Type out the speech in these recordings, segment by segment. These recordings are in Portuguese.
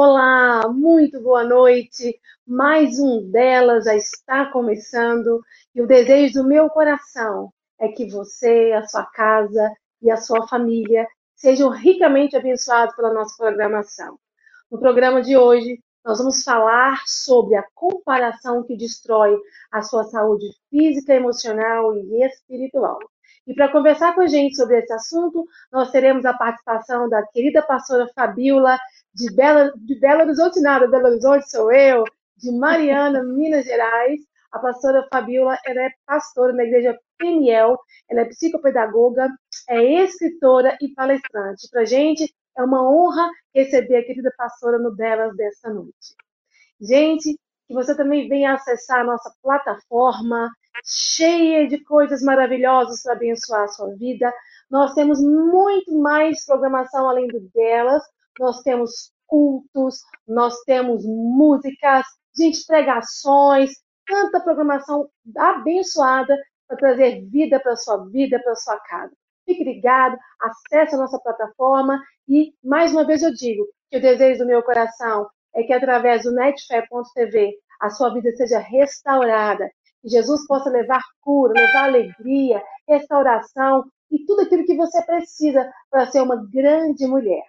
Olá, muito boa noite. Mais um delas já está começando e o desejo do meu coração é que você, a sua casa e a sua família sejam ricamente abençoados pela nossa programação. No programa de hoje, nós vamos falar sobre a comparação que destrói a sua saúde física, emocional e espiritual. E para conversar com a gente sobre esse assunto, nós teremos a participação da querida pastora Fabiola de Bela, de Belo Horizonte, nada, Belo Horizonte sou eu, de Mariana, Minas Gerais. A pastora Fabiola, ela é pastora na igreja Peniel, ela é psicopedagoga, é escritora e palestrante. Para gente é uma honra receber a querida pastora no Delas desta noite. Gente, que você também venha acessar a nossa plataforma cheia de coisas maravilhosas para abençoar a sua vida. Nós temos muito mais programação além do delas nós temos cultos, nós temos músicas, gente, pregações, tanta programação abençoada para trazer vida para sua vida, para sua casa. Fique ligado, acesse a nossa plataforma e, mais uma vez, eu digo que o desejo do meu coração é que, através do netfé.tv, a sua vida seja restaurada, que Jesus possa levar cura, levar alegria, restauração e tudo aquilo que você precisa para ser uma grande mulher.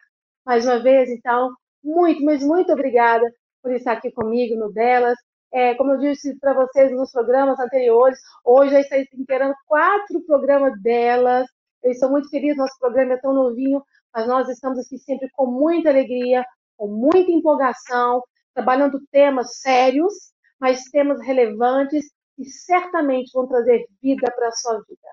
Mais uma vez, então, muito, mas muito obrigada por estar aqui comigo no Delas. É, como eu disse para vocês nos programas anteriores, hoje eu estou inteirando quatro programas delas. Eu estou muito feliz, nosso programa é tão novinho, mas nós estamos aqui sempre com muita alegria, com muita empolgação, trabalhando temas sérios, mas temas relevantes e certamente vão trazer vida para a sua vida.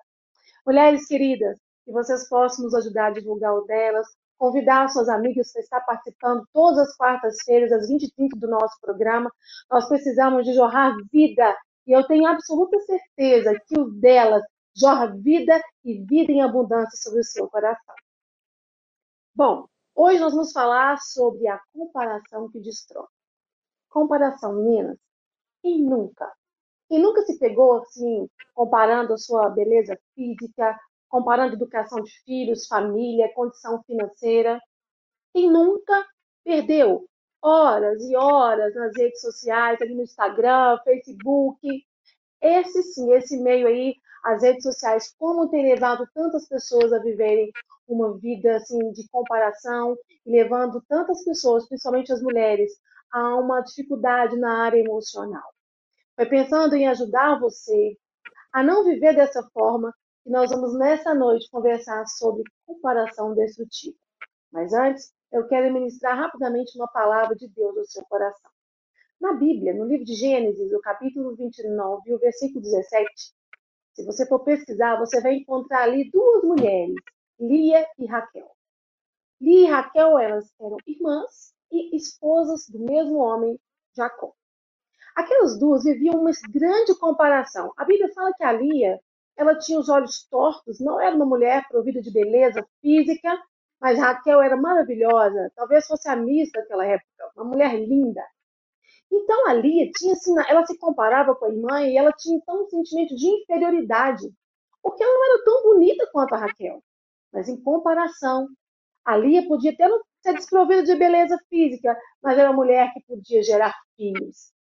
Mulheres queridas, que vocês possam nos ajudar a divulgar o delas, convidar suas amigas para estar participando todas as quartas-feiras, às 20h30 do nosso programa. Nós precisamos de jorrar vida, e eu tenho absoluta certeza que o delas jorra vida e vida em abundância sobre o seu coração. Bom, hoje nós vamos falar sobre a comparação que destrói. Comparação, meninas, quem nunca? Quem nunca se pegou assim, comparando a sua beleza física, comparando educação de filhos, família, condição financeira. Quem nunca perdeu horas e horas nas redes sociais, ali no Instagram, Facebook. Esse sim, esse meio aí, as redes sociais, como tem levado tantas pessoas a viverem uma vida assim de comparação e levando tantas pessoas, principalmente as mulheres, a uma dificuldade na área emocional. Foi pensando em ajudar você a não viver dessa forma, e nós vamos nessa noite conversar sobre comparação destrutiva. Mas antes, eu quero ministrar rapidamente uma palavra de Deus ao seu coração. Na Bíblia, no livro de Gênesis, o capítulo 29, o versículo 17, se você for pesquisar, você vai encontrar ali duas mulheres, Lia e Raquel. Lia e Raquel, elas eram irmãs e esposas do mesmo homem, Jacó. Aquelas duas viviam uma grande comparação. A Bíblia fala que a Lia ela tinha os olhos tortos, não era uma mulher provida de beleza física, mas Raquel era maravilhosa, talvez fosse a Miss daquela época, uma mulher linda. Então ali tinha assim, ela se comparava com a irmã e ela tinha então um sentimento de inferioridade, porque ela não era tão bonita quanto a Raquel. Mas em comparação, a Lia podia até não ser desprovida de beleza física, mas era uma mulher que podia gerar filhos.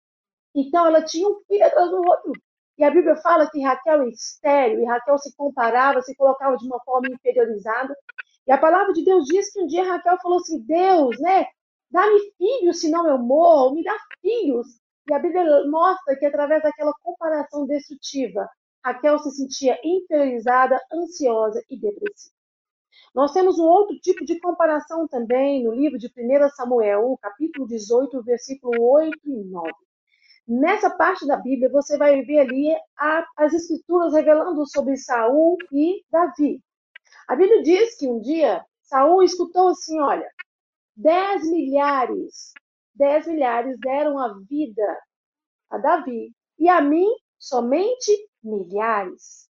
Então ela tinha um filho atrás do outro. E a Bíblia fala que Raquel é estéreo, e Raquel se comparava, se colocava de uma forma inferiorizada. E a palavra de Deus diz que um dia Raquel falou assim: Deus, né? Dá-me filhos, senão eu morro, me dá filhos. E a Bíblia mostra que através daquela comparação destrutiva, Raquel se sentia inferiorizada, ansiosa e depressiva. Nós temos um outro tipo de comparação também no livro de 1 Samuel, capítulo 18, versículo 8 e 9. Nessa parte da Bíblia, você vai ver ali a, as escrituras revelando sobre Saul e Davi. A Bíblia diz que um dia Saul escutou assim: olha, dez milhares, dez milhares deram a vida a Davi, e a mim somente milhares.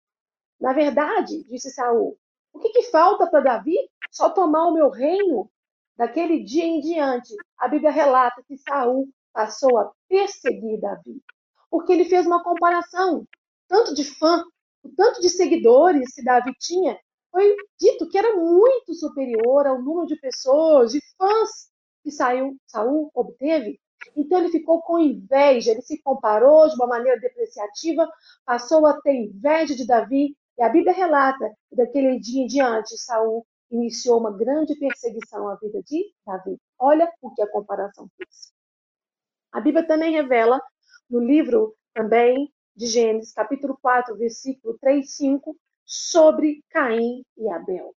Na verdade, disse Saul, o que, que falta para Davi? Só tomar o meu reino? Daquele dia em diante, a Bíblia relata que Saul passou a perseguir Davi, porque ele fez uma comparação, tanto de fã, o tanto de seguidores que Davi tinha, foi dito que era muito superior ao número de pessoas, de fãs que Saul, Saul obteve. Então ele ficou com inveja, ele se comparou de uma maneira depreciativa, passou a ter inveja de Davi, e a Bíblia relata que daquele dia em diante Saul iniciou uma grande perseguição à vida de Davi. Olha o que a comparação fez. A Bíblia também revela no livro também de Gênesis, capítulo 4, versículo 3 e 5, sobre Caim e Abel.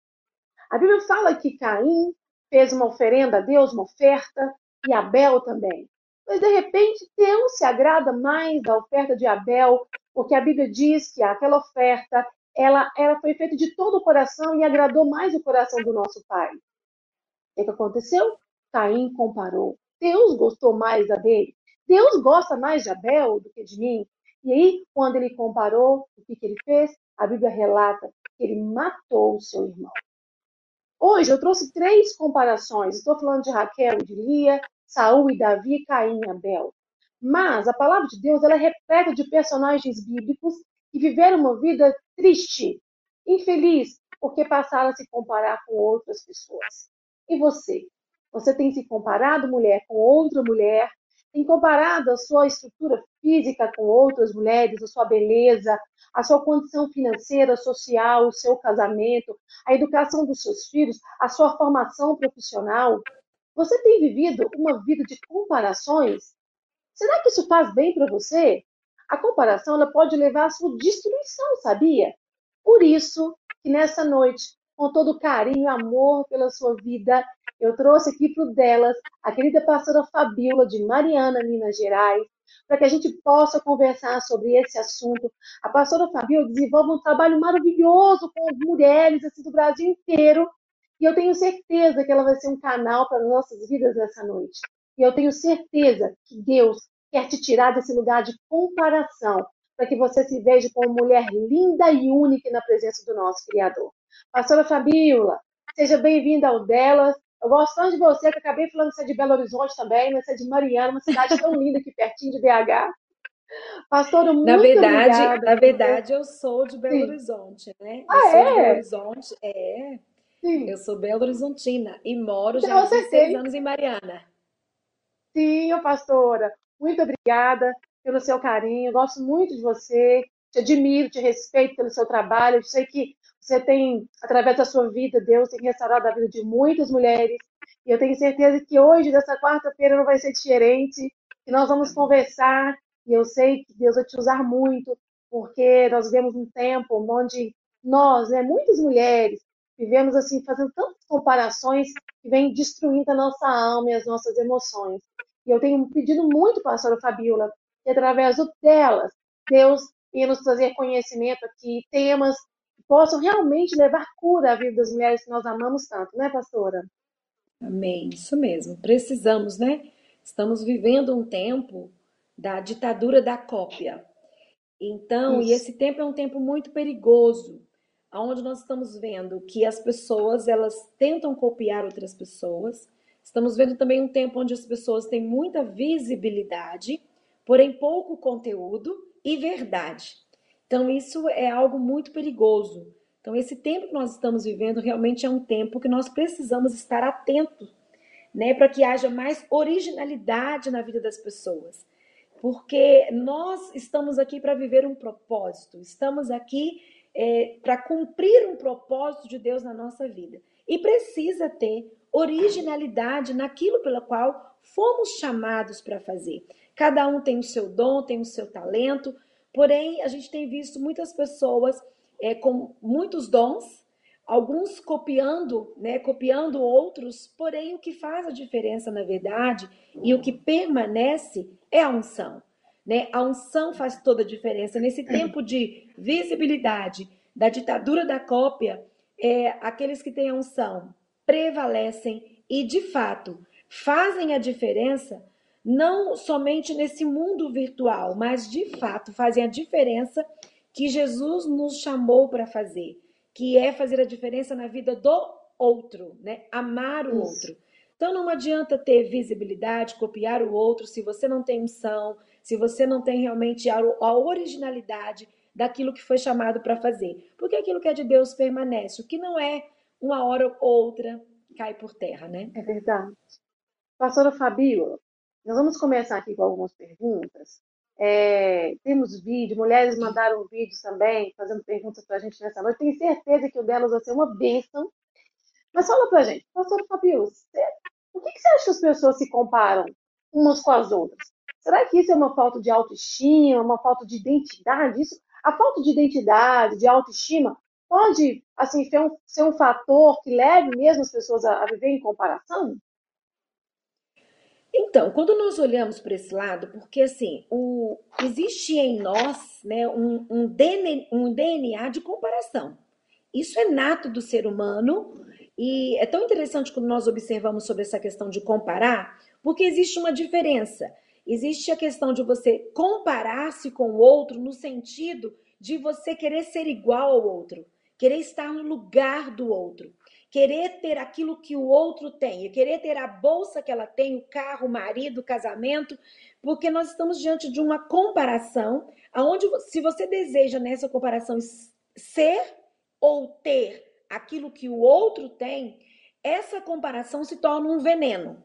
A Bíblia fala que Caim fez uma oferenda a Deus, uma oferta, e Abel também. Mas de repente Deus se agrada mais da oferta de Abel, porque a Bíblia diz que aquela oferta ela, ela foi feita de todo o coração e agradou mais o coração do nosso Pai. O que aconteceu? Caim comparou. Deus gostou mais da dele. Deus gosta mais de Abel do que de mim. E aí, quando ele comparou, o que, que ele fez? A Bíblia relata que ele matou o seu irmão. Hoje eu trouxe três comparações. Estou falando de Raquel e de Lia, Saul e Davi, Caim e Abel. Mas a palavra de Deus ela é repleta de personagens bíblicos que viveram uma vida triste, infeliz, porque passaram a se comparar com outras pessoas. E você? Você tem se comparado, mulher, com outra mulher? Tem comparado a sua estrutura física com outras mulheres, a sua beleza, a sua condição financeira, social, o seu casamento, a educação dos seus filhos, a sua formação profissional? Você tem vivido uma vida de comparações? Será que isso faz bem para você? A comparação ela pode levar à sua destruição, sabia? Por isso que nessa noite, com todo carinho e amor pela sua vida, eu trouxe aqui para o delas a querida pastora Fabiola de Mariana, Minas Gerais, para que a gente possa conversar sobre esse assunto. A pastora Fabiola desenvolve um trabalho maravilhoso com mulheres assim, do Brasil inteiro, e eu tenho certeza que ela vai ser um canal para as nossas vidas nessa noite. E eu tenho certeza que Deus quer te tirar desse lugar de comparação, para que você se veja como mulher linda e única na presença do nosso Criador. Pastora Fabiola, seja bem-vinda ao Delas. Eu gosto tanto de você que acabei falando que você é de Belo Horizonte também, mas você é de Mariana, uma cidade tão linda aqui pertinho de BH. Pastora, muito na verdade, obrigada. Na verdade, eu sou de Belo Sim. Horizonte, né? Ah, eu sou é? de Belo Horizonte, é. Sim. Eu sou Belo Horizontina e moro Então, já há seis anos em Mariana. Sim, pastora. Muito obrigada pelo seu carinho. Gosto muito de você. Te admiro, te respeito pelo seu trabalho. Eu sei que você tem, através da sua vida, Deus tem restaurado a vida de muitas mulheres. E eu tenho certeza que hoje, nessa quarta-feira, não vai ser diferente. Que nós vamos conversar. E eu sei que Deus vai te usar muito, porque nós vivemos um tempo onde nós, né, muitas mulheres, vivemos assim, fazendo tantas comparações que vem destruindo a nossa alma e as nossas emoções. E eu tenho pedido muito, pastora Fabiola, que através delas, Deus venha nos trazer conhecimento aqui, temas possam realmente levar cura à vida das mulheres que nós amamos tanto, né, pastora? Amém, isso mesmo. Precisamos, né? Estamos vivendo um tempo da ditadura da cópia. Então, Isso. e esse tempo é um tempo muito perigoso, onde nós estamos vendo que as pessoas elas tentam copiar outras pessoas. Estamos vendo também um tempo onde as pessoas têm muita visibilidade, porém pouco conteúdo e verdade. Então, isso é algo muito perigoso. Então, esse tempo que nós estamos vivendo realmente é um tempo que nós precisamos estar atentos, né, para que haja mais originalidade na vida das pessoas. Porque nós estamos aqui para viver um propósito, estamos aqui é, para cumprir um propósito de Deus na nossa vida. E precisa ter originalidade naquilo pelo qual fomos chamados para fazer. Cada um tem o seu dom, tem o seu talento, porém a gente tem visto muitas pessoas é, com muitos dons, alguns copiando, né, copiando outros, porém o que faz a diferença na verdade e o que permanece é a unção. Né? A unção faz toda a diferença. Nesse tempo de visibilidade da ditadura da cópia, é, aqueles que têm a unção prevalecem e, de fato, fazem a diferença não somente nesse mundo virtual, mas de fato fazem a diferença que Jesus nos chamou para fazer, que é fazer a diferença na vida do outro, né? Amar o Isso. outro. Então não adianta ter visibilidade, copiar o outro, se você não tem unção, se você não tem realmente a, a originalidade daquilo que foi chamado para fazer. Porque aquilo que é de Deus permanece. O que não é, uma hora ou outra cai por terra, né? É verdade. Pastora Fabíola, nós vamos começar aqui com algumas perguntas. É, temos vídeo, mulheres mandaram vídeos também, fazendo perguntas para a gente nessa noite. Tenho certeza que o delas vai ser uma bênção. Mas fala para a gente, pastor Fabio, por que, que você acha que as pessoas se comparam umas com as outras? Será que isso é uma falta de autoestima, uma falta de identidade? Isso, a falta de identidade, de autoestima, pode assim ser um, ser um fator que leve mesmo as pessoas a, a viver em comparação? Então, quando nós olhamos para esse lado, porque assim, o, existe em nós né, um, um, DNA, um DNA de comparação. Isso é nato do ser humano e é tão interessante quando nós observamos sobre essa questão de comparar, porque existe uma diferença. Existe a questão de você comparar-se com o outro no sentido de você querer ser igual ao outro, querer estar no lugar do outro querer ter aquilo que o outro tem, querer ter a bolsa que ela tem, o carro, o marido, o casamento, porque nós estamos diante de uma comparação, aonde se você deseja nessa comparação ser ou ter aquilo que o outro tem, essa comparação se torna um veneno.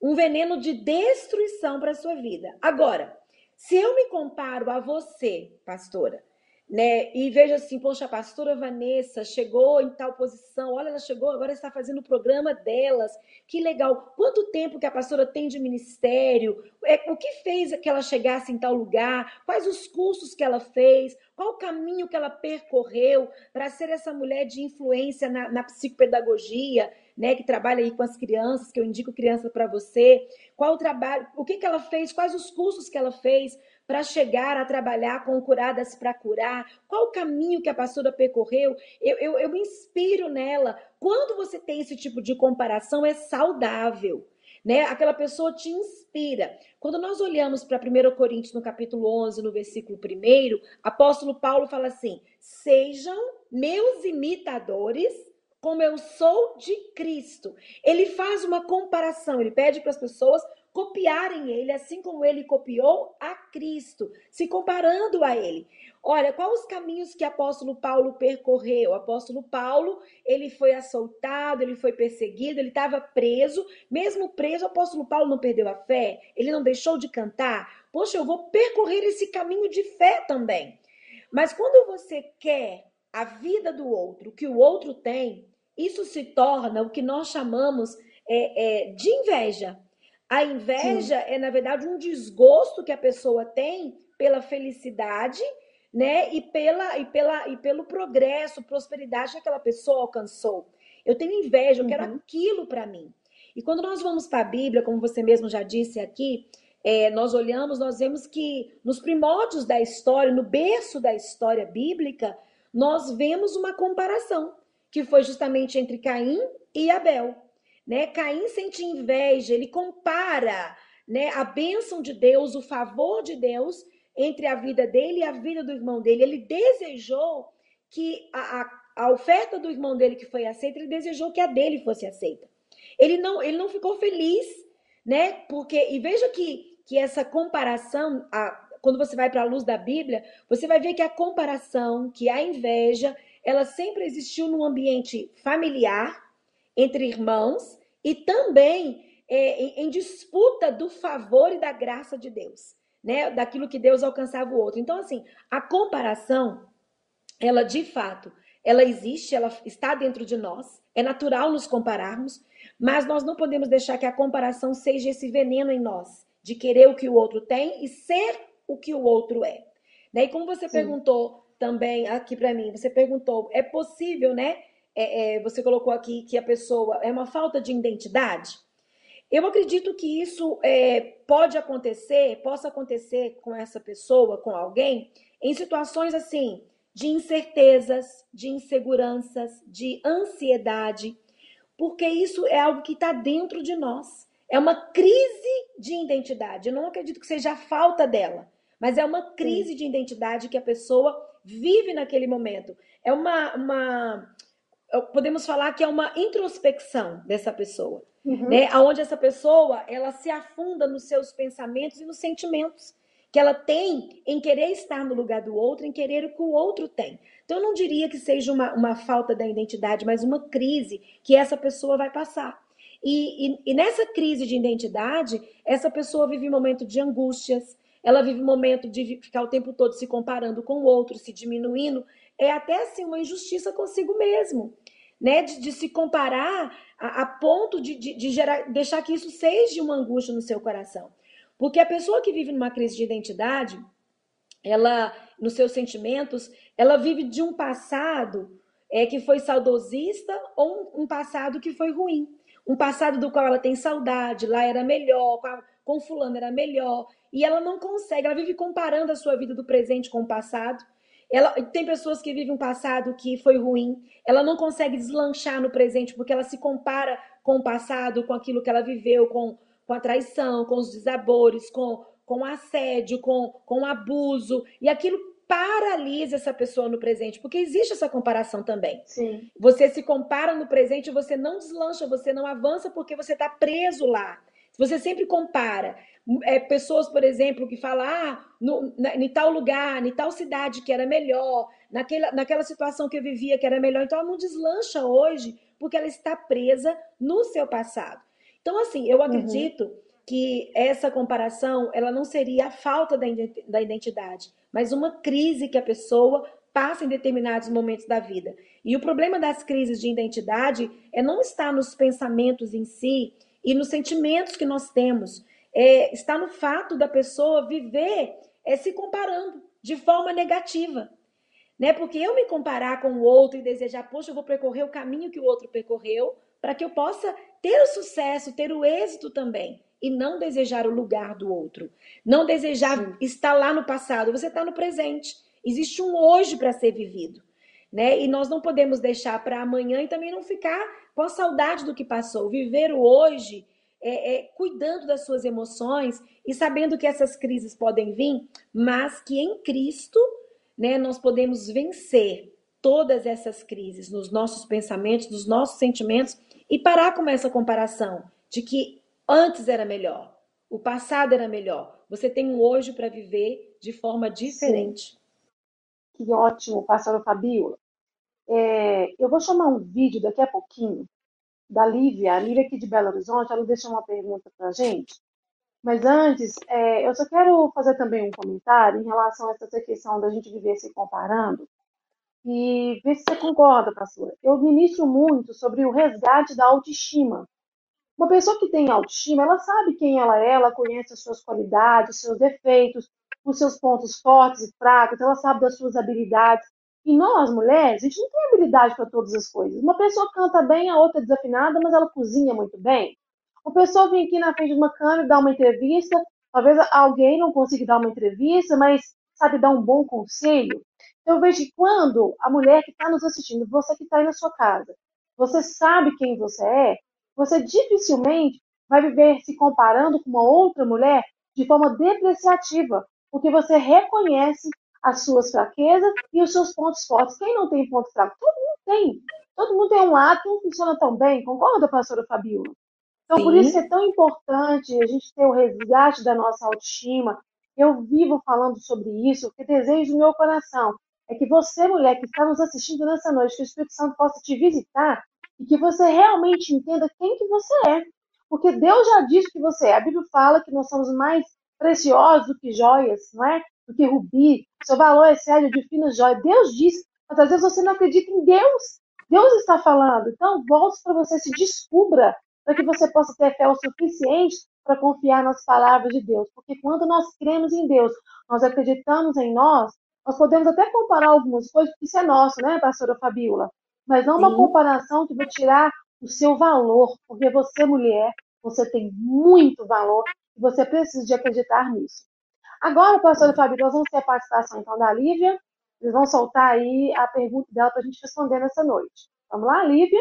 Um veneno de destruição para a sua vida. Agora, se eu me comparo a você, pastora, né? E veja assim, poxa, a pastora Vanessa chegou em tal posição, olha, ela chegou, agora está fazendo o programa delas, que legal. Quanto tempo que a pastora tem de ministério? É, o que fez que ela chegasse em tal lugar? Quais os cursos que ela fez? Qual o caminho que ela percorreu para ser essa mulher de influência na, na psicopedagogia, né, que trabalha aí com as crianças, que eu indico criança para você? Qual o trabalho, o que, que ela fez? Quais os cursos que ela fez? Para chegar a trabalhar com curadas para curar? Qual o caminho que a pastora percorreu? Eu, eu, eu me inspiro nela. Quando você tem esse tipo de comparação, é saudável. Né? Aquela pessoa te inspira. Quando nós olhamos para 1 Coríntios, no capítulo 11, no versículo 1, apóstolo Paulo fala assim: Sejam meus imitadores, como eu sou de Cristo. Ele faz uma comparação, ele pede para as pessoas copiarem ele, assim como ele copiou a Cristo, se comparando a ele. Olha, quais os caminhos que apóstolo Paulo percorreu? O apóstolo Paulo, ele foi assaltado, ele foi perseguido, ele estava preso. Mesmo preso, o apóstolo Paulo não perdeu a fé, ele não deixou de cantar. Poxa, eu vou percorrer esse caminho de fé também. Mas quando você quer a vida do outro, o que o outro tem, isso se torna o que nós chamamos é, é, de inveja. A inveja Sim. é, na verdade, um desgosto que a pessoa tem pela felicidade, né? E, pela, e, pela, e pelo progresso, prosperidade que aquela pessoa alcançou. Eu tenho inveja, eu quero uhum. aquilo para mim. E quando nós vamos para a Bíblia, como você mesmo já disse aqui, é, nós olhamos, nós vemos que nos primórdios da história, no berço da história bíblica, nós vemos uma comparação, que foi justamente entre Caim e Abel né? Caim sente inveja, ele compara, né, a bênção de Deus, o favor de Deus entre a vida dele e a vida do irmão dele. Ele desejou que a, a, a oferta do irmão dele que foi aceita, ele desejou que a dele fosse aceita. Ele não, ele não ficou feliz, né? Porque e veja que que essa comparação, a, quando você vai para a luz da Bíblia, você vai ver que a comparação, que a inveja, ela sempre existiu no ambiente familiar, entre irmãos, e também é, em, em disputa do favor e da graça de Deus, né? Daquilo que Deus alcançava o outro. Então, assim, a comparação, ela de fato, ela existe, ela está dentro de nós, é natural nos compararmos, mas nós não podemos deixar que a comparação seja esse veneno em nós, de querer o que o outro tem e ser o que o outro é. Daí, como você Sim. perguntou também aqui para mim, você perguntou, é possível, né? É, é, você colocou aqui que a pessoa é uma falta de identidade. Eu acredito que isso é, pode acontecer, possa acontecer com essa pessoa, com alguém, em situações assim de incertezas, de inseguranças, de ansiedade, porque isso é algo que está dentro de nós. É uma crise de identidade. Eu não acredito que seja a falta dela, mas é uma crise Sim. de identidade que a pessoa vive naquele momento. É uma, uma podemos falar que é uma introspecção dessa pessoa, uhum. né? Onde essa pessoa ela se afunda nos seus pensamentos e nos sentimentos que ela tem em querer estar no lugar do outro, em querer o que o outro tem. Então eu não diria que seja uma, uma falta da identidade, mas uma crise que essa pessoa vai passar. E, e, e nessa crise de identidade, essa pessoa vive um momento de angústias, ela vive um momento de ficar o tempo todo se comparando com o outro, se diminuindo. É até assim uma injustiça consigo mesmo, né? De, de se comparar a, a ponto de, de, de gerar, deixar que isso seja uma angústia no seu coração. Porque a pessoa que vive numa crise de identidade, ela, nos seus sentimentos, ela vive de um passado é, que foi saudosista ou um, um passado que foi ruim. Um passado do qual ela tem saudade, lá era melhor, com, a, com fulano era melhor. E ela não consegue, ela vive comparando a sua vida do presente com o passado. Ela tem pessoas que vivem um passado que foi ruim, ela não consegue deslanchar no presente porque ela se compara com o passado, com aquilo que ela viveu, com, com a traição, com os desabores, com, com o assédio, com, com o abuso, e aquilo paralisa essa pessoa no presente, porque existe essa comparação também. Sim. Você se compara no presente, você não deslancha, você não avança porque você está preso lá. Você sempre compara. É, pessoas, por exemplo, que falam, ah, no, na, em tal lugar, em tal cidade que era melhor, naquela, naquela situação que eu vivia que era melhor. Então, ela não deslancha hoje porque ela está presa no seu passado. Então, assim, eu uhum. acredito uhum. que essa comparação, ela não seria a falta da identidade, mas uma crise que a pessoa passa em determinados momentos da vida. E o problema das crises de identidade é não estar nos pensamentos em si e nos sentimentos que nós temos. É, está no fato da pessoa viver é, se comparando de forma negativa. Né? Porque eu me comparar com o outro e desejar, poxa, eu vou percorrer o caminho que o outro percorreu, para que eu possa ter o sucesso, ter o êxito também e não desejar o lugar do outro. Não desejar estar lá no passado, você está no presente. Existe um hoje para ser vivido. Né? E nós não podemos deixar para amanhã e também não ficar com a saudade do que passou. Viver o hoje é, é, cuidando das suas emoções e sabendo que essas crises podem vir, mas que em Cristo né, nós podemos vencer todas essas crises nos nossos pensamentos, nos nossos sentimentos e parar com essa comparação de que Antes era melhor. O passado era melhor. Você tem um hoje para viver de forma diferente. Sim. Que ótimo, pastora Fabiola. É, eu vou chamar um vídeo daqui a pouquinho da Lívia, a Lívia aqui de Belo Horizonte, ela deixou uma pergunta para a gente. Mas antes, é, eu só quero fazer também um comentário em relação a essa questão da gente viver se comparando e ver se você concorda, pastora. Eu ministro muito sobre o resgate da autoestima uma pessoa que tem autoestima, ela sabe quem ela é, ela conhece as suas qualidades, os seus defeitos, os seus pontos fortes e fracos, ela sabe das suas habilidades. E nós, mulheres, a gente não tem habilidade para todas as coisas. Uma pessoa canta bem, a outra é desafinada, mas ela cozinha muito bem. Uma pessoa vem aqui na frente de uma câmera e dá uma entrevista, talvez alguém não consiga dar uma entrevista, mas sabe dar um bom conselho. Então, eu vejo que quando a mulher que está nos assistindo, você que está aí na sua casa, você sabe quem você é, você dificilmente vai viver se comparando com uma outra mulher de forma depreciativa, porque você reconhece as suas fraquezas e os seus pontos fortes. Quem não tem ponto fraco? Todo mundo tem. Todo mundo tem um lado que não funciona tão bem. Concorda, pastora Fabiola? Então, Sim. por isso é tão importante a gente ter o resgate da nossa autoestima. Eu vivo falando sobre isso, porque desejo do meu coração é que você, mulher que está nos assistindo nessa noite, que o Espírito Santo possa te visitar e que você realmente entenda quem que você é. Porque Deus já disse que você é. A Bíblia fala que nós somos mais preciosos do que joias, não é? Do que rubi. Seu valor é sério de finas joias. Deus disse, mas às vezes você não acredita em Deus. Deus está falando. Então, volte para você, se descubra, para que você possa ter fé o suficiente para confiar nas palavras de Deus. Porque quando nós cremos em Deus, nós acreditamos em nós, nós podemos até comparar algumas coisas, porque isso é nosso, né, pastora Fabiola? mas não uma comparação que vai tirar o seu valor, porque você, mulher, você tem muito valor você precisa de acreditar nisso. Agora, pastora Fábio, nós vamos ter a participação então da Lívia. Eles vão soltar aí a pergunta dela para a gente responder nessa noite. Vamos lá, Lívia?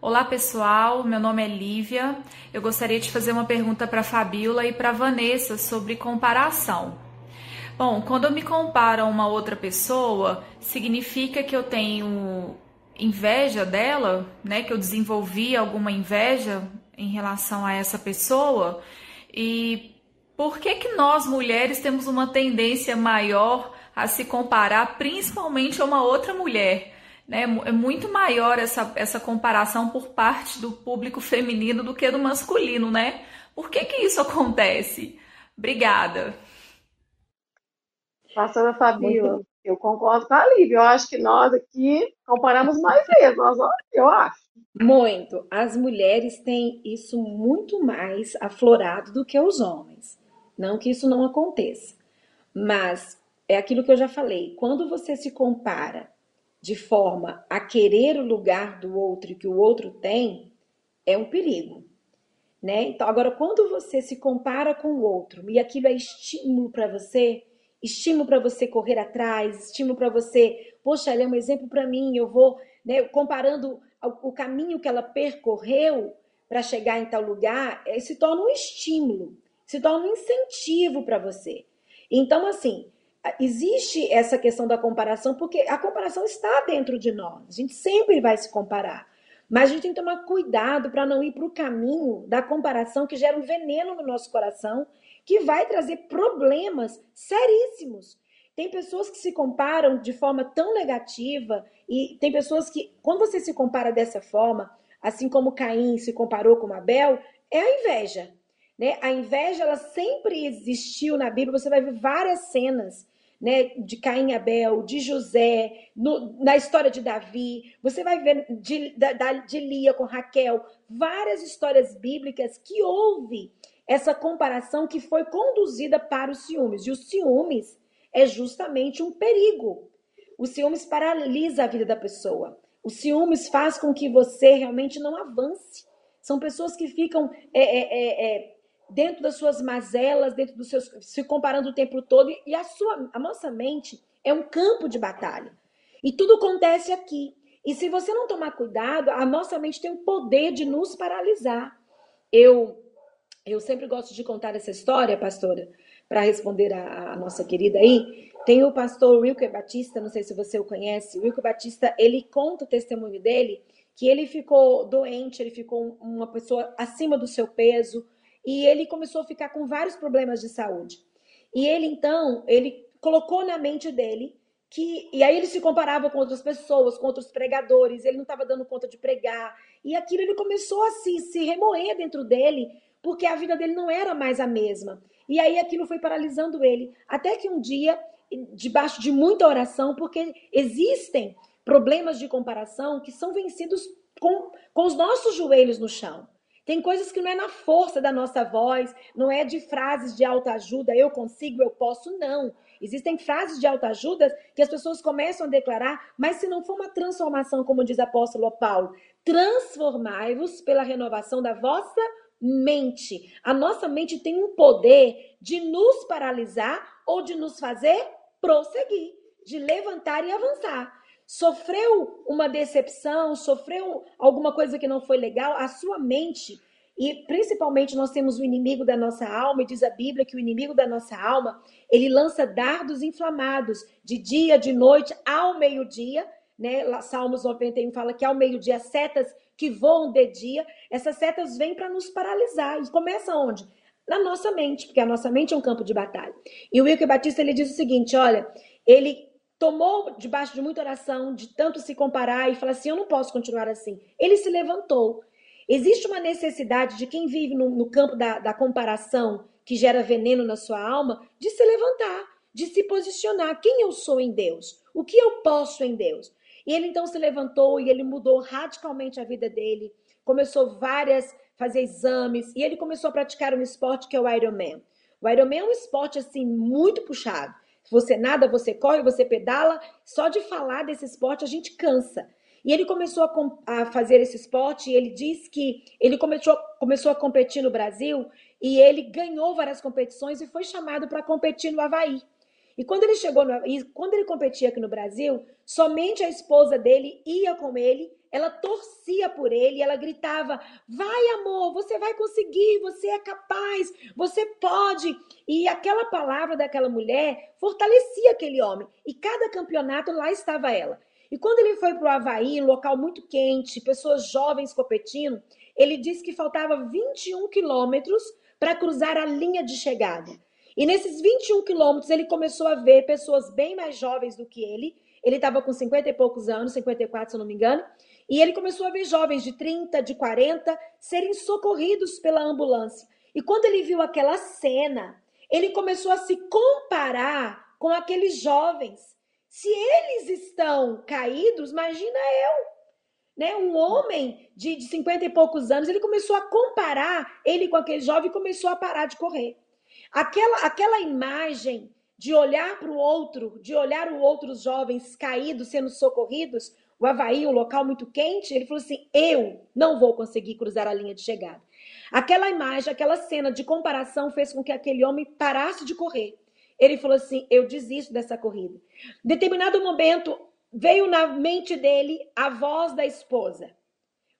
Olá pessoal, meu nome é Lívia. Eu gostaria de fazer uma pergunta para a Fabiola e para a Vanessa sobre comparação. Bom, quando eu me comparo a uma outra pessoa, significa que eu tenho inveja dela, né? Que eu desenvolvi alguma inveja em relação a essa pessoa. E por que que nós mulheres temos uma tendência maior a se comparar, principalmente a uma outra mulher? né? É muito maior essa, essa comparação por parte do público feminino do que do masculino, né? Por que que isso acontece? Obrigada. Pastora Fabíola, eu concordo com a Lívia. Eu acho que nós aqui comparamos mais vezes, nós, eu acho. Muito. As mulheres têm isso muito mais aflorado do que os homens. Não que isso não aconteça. Mas é aquilo que eu já falei. Quando você se compara de forma a querer o lugar do outro que o outro tem, é um perigo. Né? Então, agora, quando você se compara com o outro e aquilo é estímulo para você, estímulo para você correr atrás, estímulo para você, poxa, ela é um exemplo para mim, eu vou, né, comparando o caminho que ela percorreu para chegar em tal lugar, é, se torna um estímulo, se torna um incentivo para você. Então, assim, existe essa questão da comparação, porque a comparação está dentro de nós, a gente sempre vai se comparar. Mas a gente tem que tomar cuidado para não ir para o caminho da comparação que gera um veneno no nosso coração que vai trazer problemas seríssimos. Tem pessoas que se comparam de forma tão negativa e tem pessoas que, quando você se compara dessa forma, assim como Caim se comparou com Abel, é a inveja. Né? A inveja ela sempre existiu na Bíblia. Você vai ver várias cenas né, de Caim e Abel, de José, no, na história de Davi. Você vai ver de, de, de Lia com Raquel, várias histórias bíblicas que houve essa comparação que foi conduzida para os ciúmes. E os ciúmes é justamente um perigo. O ciúmes paralisa a vida da pessoa. O ciúmes faz com que você realmente não avance. São pessoas que ficam é, é, é, é dentro das suas mazelas, dentro dos seus. se comparando o tempo todo. E a, sua, a nossa mente é um campo de batalha. E tudo acontece aqui. E se você não tomar cuidado, a nossa mente tem o poder de nos paralisar. Eu eu sempre gosto de contar essa história, pastora, para responder a, a, nossa querida aí. Tem o pastor Wilker Batista, não sei se você o conhece. O Wilker Batista, ele conta o testemunho dele que ele ficou doente, ele ficou uma pessoa acima do seu peso e ele começou a ficar com vários problemas de saúde. E ele então, ele colocou na mente dele que e aí ele se comparava com outras pessoas, com outros pregadores, ele não estava dando conta de pregar. E aquilo ele começou a se, se remoer dentro dele, porque a vida dele não era mais a mesma. E aí aquilo foi paralisando ele. Até que um dia, debaixo de muita oração, porque existem problemas de comparação que são vencidos com, com os nossos joelhos no chão. Tem coisas que não é na força da nossa voz, não é de frases de autoajuda, eu consigo, eu posso, não. Existem frases de autoajuda que as pessoas começam a declarar, mas se não for uma transformação, como diz o apóstolo Paulo, transformai-vos pela renovação da vossa mente. A nossa mente tem um poder de nos paralisar ou de nos fazer prosseguir, de levantar e avançar. Sofreu uma decepção, sofreu alguma coisa que não foi legal, a sua mente e principalmente nós temos o inimigo da nossa alma, e diz a Bíblia que o inimigo da nossa alma, ele lança dardos inflamados de dia, de noite, ao meio-dia, né? Salmos 91 fala que ao meio-dia setas que voam de dia, essas setas vêm para nos paralisar. E começa onde? Na nossa mente, porque a nossa mente é um campo de batalha. E o Wilker Batista ele diz o seguinte: olha, ele tomou debaixo de muita oração, de tanto se comparar e falar assim: eu não posso continuar assim. Ele se levantou. Existe uma necessidade de quem vive no, no campo da, da comparação, que gera veneno na sua alma, de se levantar, de se posicionar. Quem eu sou em Deus? O que eu posso em Deus? E ele então se levantou e ele mudou radicalmente a vida dele, começou várias fazer exames e ele começou a praticar um esporte que é o Ironman. O Ironman é um esporte assim muito puxado. Você nada, você corre, você pedala. Só de falar desse esporte a gente cansa. E ele começou a, a fazer esse esporte e ele diz que ele começou, começou a competir no Brasil e ele ganhou várias competições e foi chamado para competir no Havaí. E quando ele chegou no, e quando ele competia aqui no Brasil, somente a esposa dele ia com ele, ela torcia por ele, ela gritava: "Vai, amor, você vai conseguir, você é capaz, você pode". E aquela palavra daquela mulher fortalecia aquele homem. E cada campeonato lá estava ela. E quando ele foi para o Havaí, local muito quente, pessoas jovens competindo, ele disse que faltava 21 quilômetros para cruzar a linha de chegada. E nesses 21 quilômetros ele começou a ver pessoas bem mais jovens do que ele ele estava com 50 e poucos anos, 54, se eu não me engano, e ele começou a ver jovens de 30, de 40 serem socorridos pela ambulância. E quando ele viu aquela cena, ele começou a se comparar com aqueles jovens. Se eles estão caídos, imagina eu. Né? Um homem de, de 50 e poucos anos, ele começou a comparar ele com aquele jovem e começou a parar de correr. Aquela, aquela imagem de olhar para o outro, de olhar os outros jovens caídos sendo socorridos, o Havaí, um local muito quente, ele falou assim: eu não vou conseguir cruzar a linha de chegada. Aquela imagem, aquela cena de comparação fez com que aquele homem parasse de correr. Ele falou assim: eu desisto dessa corrida. Em determinado momento, veio na mente dele a voz da esposa.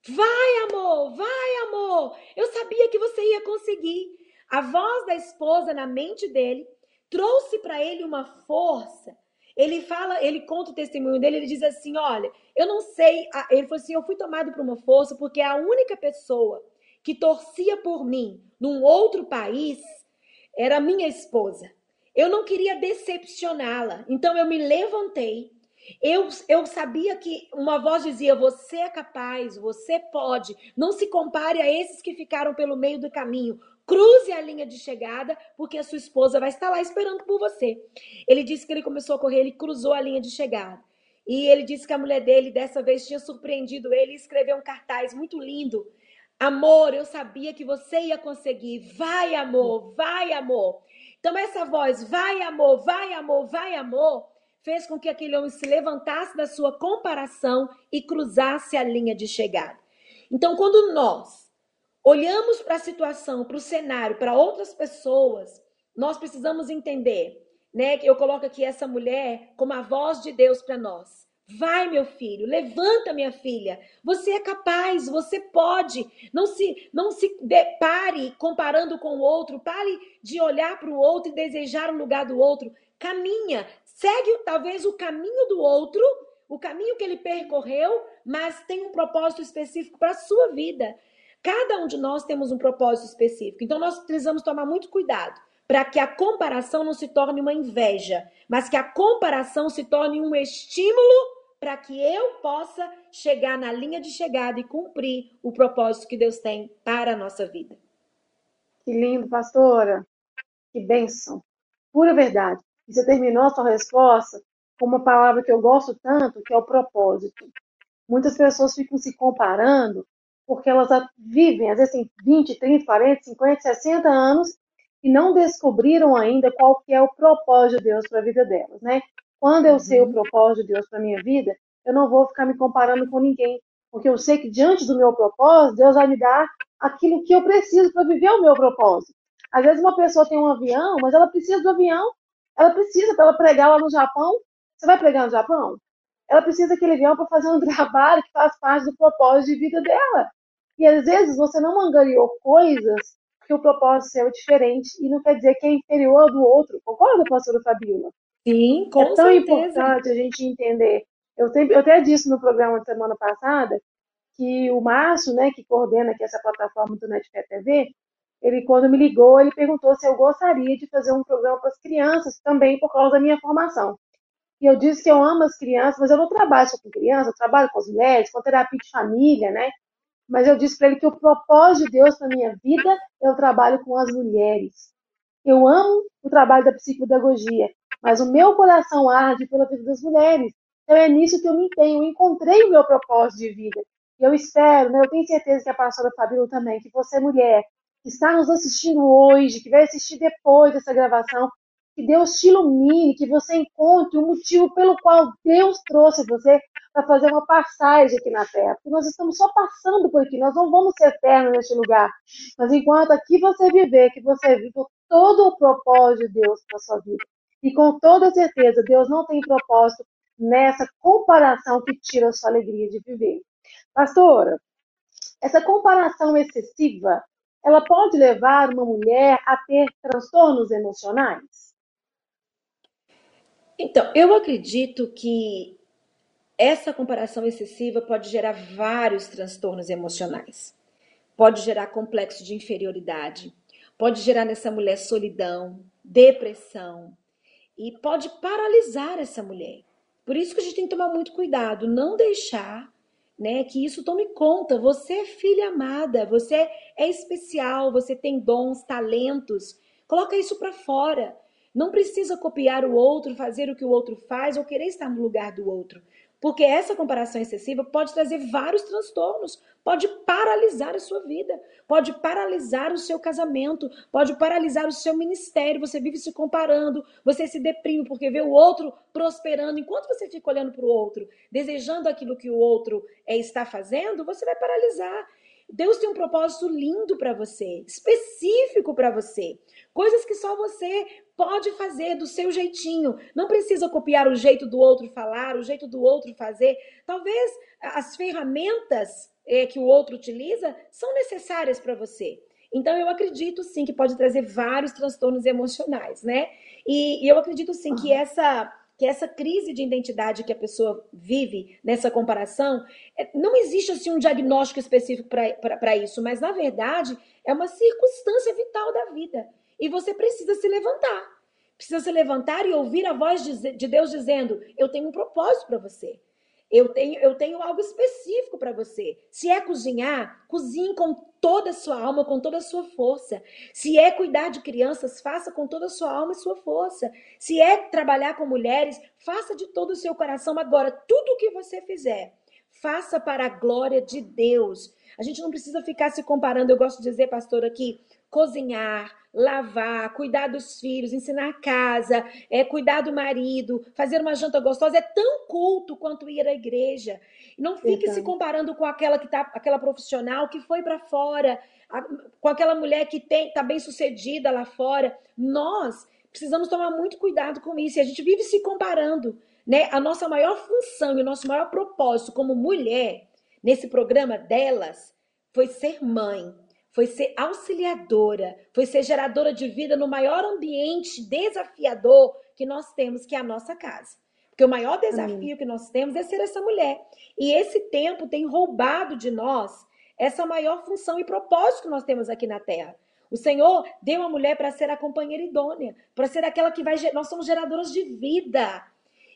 Vai, amor, vai, amor. Eu sabia que você ia conseguir. A voz da esposa na mente dele trouxe para ele uma força. Ele fala, ele conta o testemunho dele, ele diz assim: "Olha, eu não sei, ele falou assim: "Eu fui tomado por uma força porque a única pessoa que torcia por mim num outro país era minha esposa. Eu não queria decepcioná-la, então eu me levantei. Eu, eu sabia que uma voz dizia: Você é capaz, você pode. Não se compare a esses que ficaram pelo meio do caminho. Cruze a linha de chegada, porque a sua esposa vai estar lá esperando por você. Ele disse que ele começou a correr, ele cruzou a linha de chegada. E ele disse que a mulher dele dessa vez tinha surpreendido ele e escreveu um cartaz muito lindo. Amor, eu sabia que você ia conseguir. Vai, amor, vai, amor. Então, essa voz, vai, amor, vai, amor, vai, amor, fez com que aquele homem se levantasse da sua comparação e cruzasse a linha de chegada. Então, quando nós olhamos para a situação, para o cenário, para outras pessoas, nós precisamos entender, né? Que eu coloco aqui essa mulher como a voz de Deus para nós. Vai, meu filho, levanta, minha filha. Você é capaz, você pode. Não se não se depare comparando com o outro. Pare de olhar para o outro e desejar o lugar do outro. Caminha, segue talvez o caminho do outro, o caminho que ele percorreu, mas tem um propósito específico para a sua vida. Cada um de nós temos um propósito específico. Então nós precisamos tomar muito cuidado para que a comparação não se torne uma inveja, mas que a comparação se torne um estímulo para que eu possa chegar na linha de chegada e cumprir o propósito que Deus tem para a nossa vida. Que lindo, pastora. Que bênção. Pura verdade. E você terminou a sua resposta com uma palavra que eu gosto tanto, que é o propósito. Muitas pessoas ficam se comparando porque elas vivem, às vezes têm 20, 30, 40, 50, 60 anos e não descobriram ainda qual que é o propósito de Deus para a vida delas, né? Quando eu sei o uhum. propósito de Deus para minha vida, eu não vou ficar me comparando com ninguém, porque eu sei que diante do meu propósito, Deus vai me dar aquilo que eu preciso para viver o meu propósito. Às vezes uma pessoa tem um avião, mas ela precisa do avião, ela precisa para ela pregar lá no Japão. Você vai pregar no Japão? Ela precisa daquele avião para fazer um trabalho que faz parte do propósito de vida dela. E às vezes você não angariou coisas que o propósito seu é diferente e não quer dizer que é inferior do outro. Concorda, pastora Fabiola? Sim, com É tão certeza. importante a gente entender. Eu, sempre, eu até disse no programa de semana passada que o Márcio, né, que coordena aqui essa plataforma do Netfé TV, ele quando me ligou, ele perguntou se eu gostaria de fazer um programa para as crianças também por causa da minha formação. E eu disse que eu amo as crianças, mas eu não trabalho só com crianças, eu trabalho com as mulheres, com terapia de família, né? Mas eu disse para ele que o propósito de Deus para minha vida é o trabalho com as mulheres. Eu amo o trabalho da psicopedagogia, mas o meu coração arde pela vida das mulheres. Então é nisso que eu me empenho. Eu encontrei o meu propósito de vida. E eu espero, né, eu tenho certeza que a pastora Fabíola também, que você, mulher, que está nos assistindo hoje, que vai assistir depois dessa gravação, que Deus te ilumine, que você encontre o motivo pelo qual Deus trouxe você para fazer uma passagem aqui na Terra. Porque nós estamos só passando por aqui, nós não vamos ser eternos neste lugar. Mas enquanto aqui você viver, que você viva todo o propósito de Deus para sua vida. E com toda certeza, Deus não tem propósito nessa comparação que tira a sua alegria de viver. Pastora, essa comparação excessiva, ela pode levar uma mulher a ter transtornos emocionais? Então, eu acredito que essa comparação excessiva pode gerar vários transtornos emocionais. Pode gerar complexo de inferioridade, pode gerar nessa mulher solidão, depressão e pode paralisar essa mulher. Por isso que a gente tem que tomar muito cuidado, não deixar né, que isso tome conta. Você é filha amada, você é especial, você tem dons, talentos. Coloca isso para fora. Não precisa copiar o outro, fazer o que o outro faz ou querer estar no lugar do outro. Porque essa comparação excessiva pode trazer vários transtornos, pode paralisar a sua vida, pode paralisar o seu casamento, pode paralisar o seu ministério. Você vive se comparando, você se deprime porque vê o outro prosperando. Enquanto você fica olhando para o outro, desejando aquilo que o outro é, está fazendo, você vai paralisar. Deus tem um propósito lindo para você, específico para você. Coisas que só você pode fazer do seu jeitinho. Não precisa copiar o jeito do outro falar, o jeito do outro fazer. Talvez as ferramentas é, que o outro utiliza são necessárias para você. Então, eu acredito sim que pode trazer vários transtornos emocionais, né? E, e eu acredito sim uhum. que essa que essa crise de identidade que a pessoa vive nessa comparação, é, não existe assim um diagnóstico específico para isso, mas na verdade é uma circunstância vital da vida. E você precisa se levantar. Precisa se levantar e ouvir a voz de Deus dizendo: Eu tenho um propósito para você. Eu tenho, eu tenho algo específico para você. Se é cozinhar, cozinhe com toda a sua alma, com toda a sua força. Se é cuidar de crianças, faça com toda a sua alma e sua força. Se é trabalhar com mulheres, faça de todo o seu coração. Agora, tudo o que você fizer, faça para a glória de Deus. A gente não precisa ficar se comparando. Eu gosto de dizer, pastor, aqui, cozinhar, lavar, cuidar dos filhos, ensinar a casa, é, cuidar do marido, fazer uma janta gostosa é tão culto quanto ir à igreja. Não fique se comparando com aquela que tá, aquela profissional que foi para fora, a, com aquela mulher que tem tá bem sucedida lá fora. Nós precisamos tomar muito cuidado com isso. E a gente vive se comparando, né? A nossa maior função e o nosso maior propósito como mulher nesse programa delas foi ser mãe foi ser auxiliadora, foi ser geradora de vida no maior ambiente desafiador que nós temos, que é a nossa casa. Porque o maior desafio Amém. que nós temos é ser essa mulher. E esse tempo tem roubado de nós essa maior função e propósito que nós temos aqui na Terra. O Senhor deu a mulher para ser a companheira idônea, para ser aquela que vai. Nós somos geradoras de vida.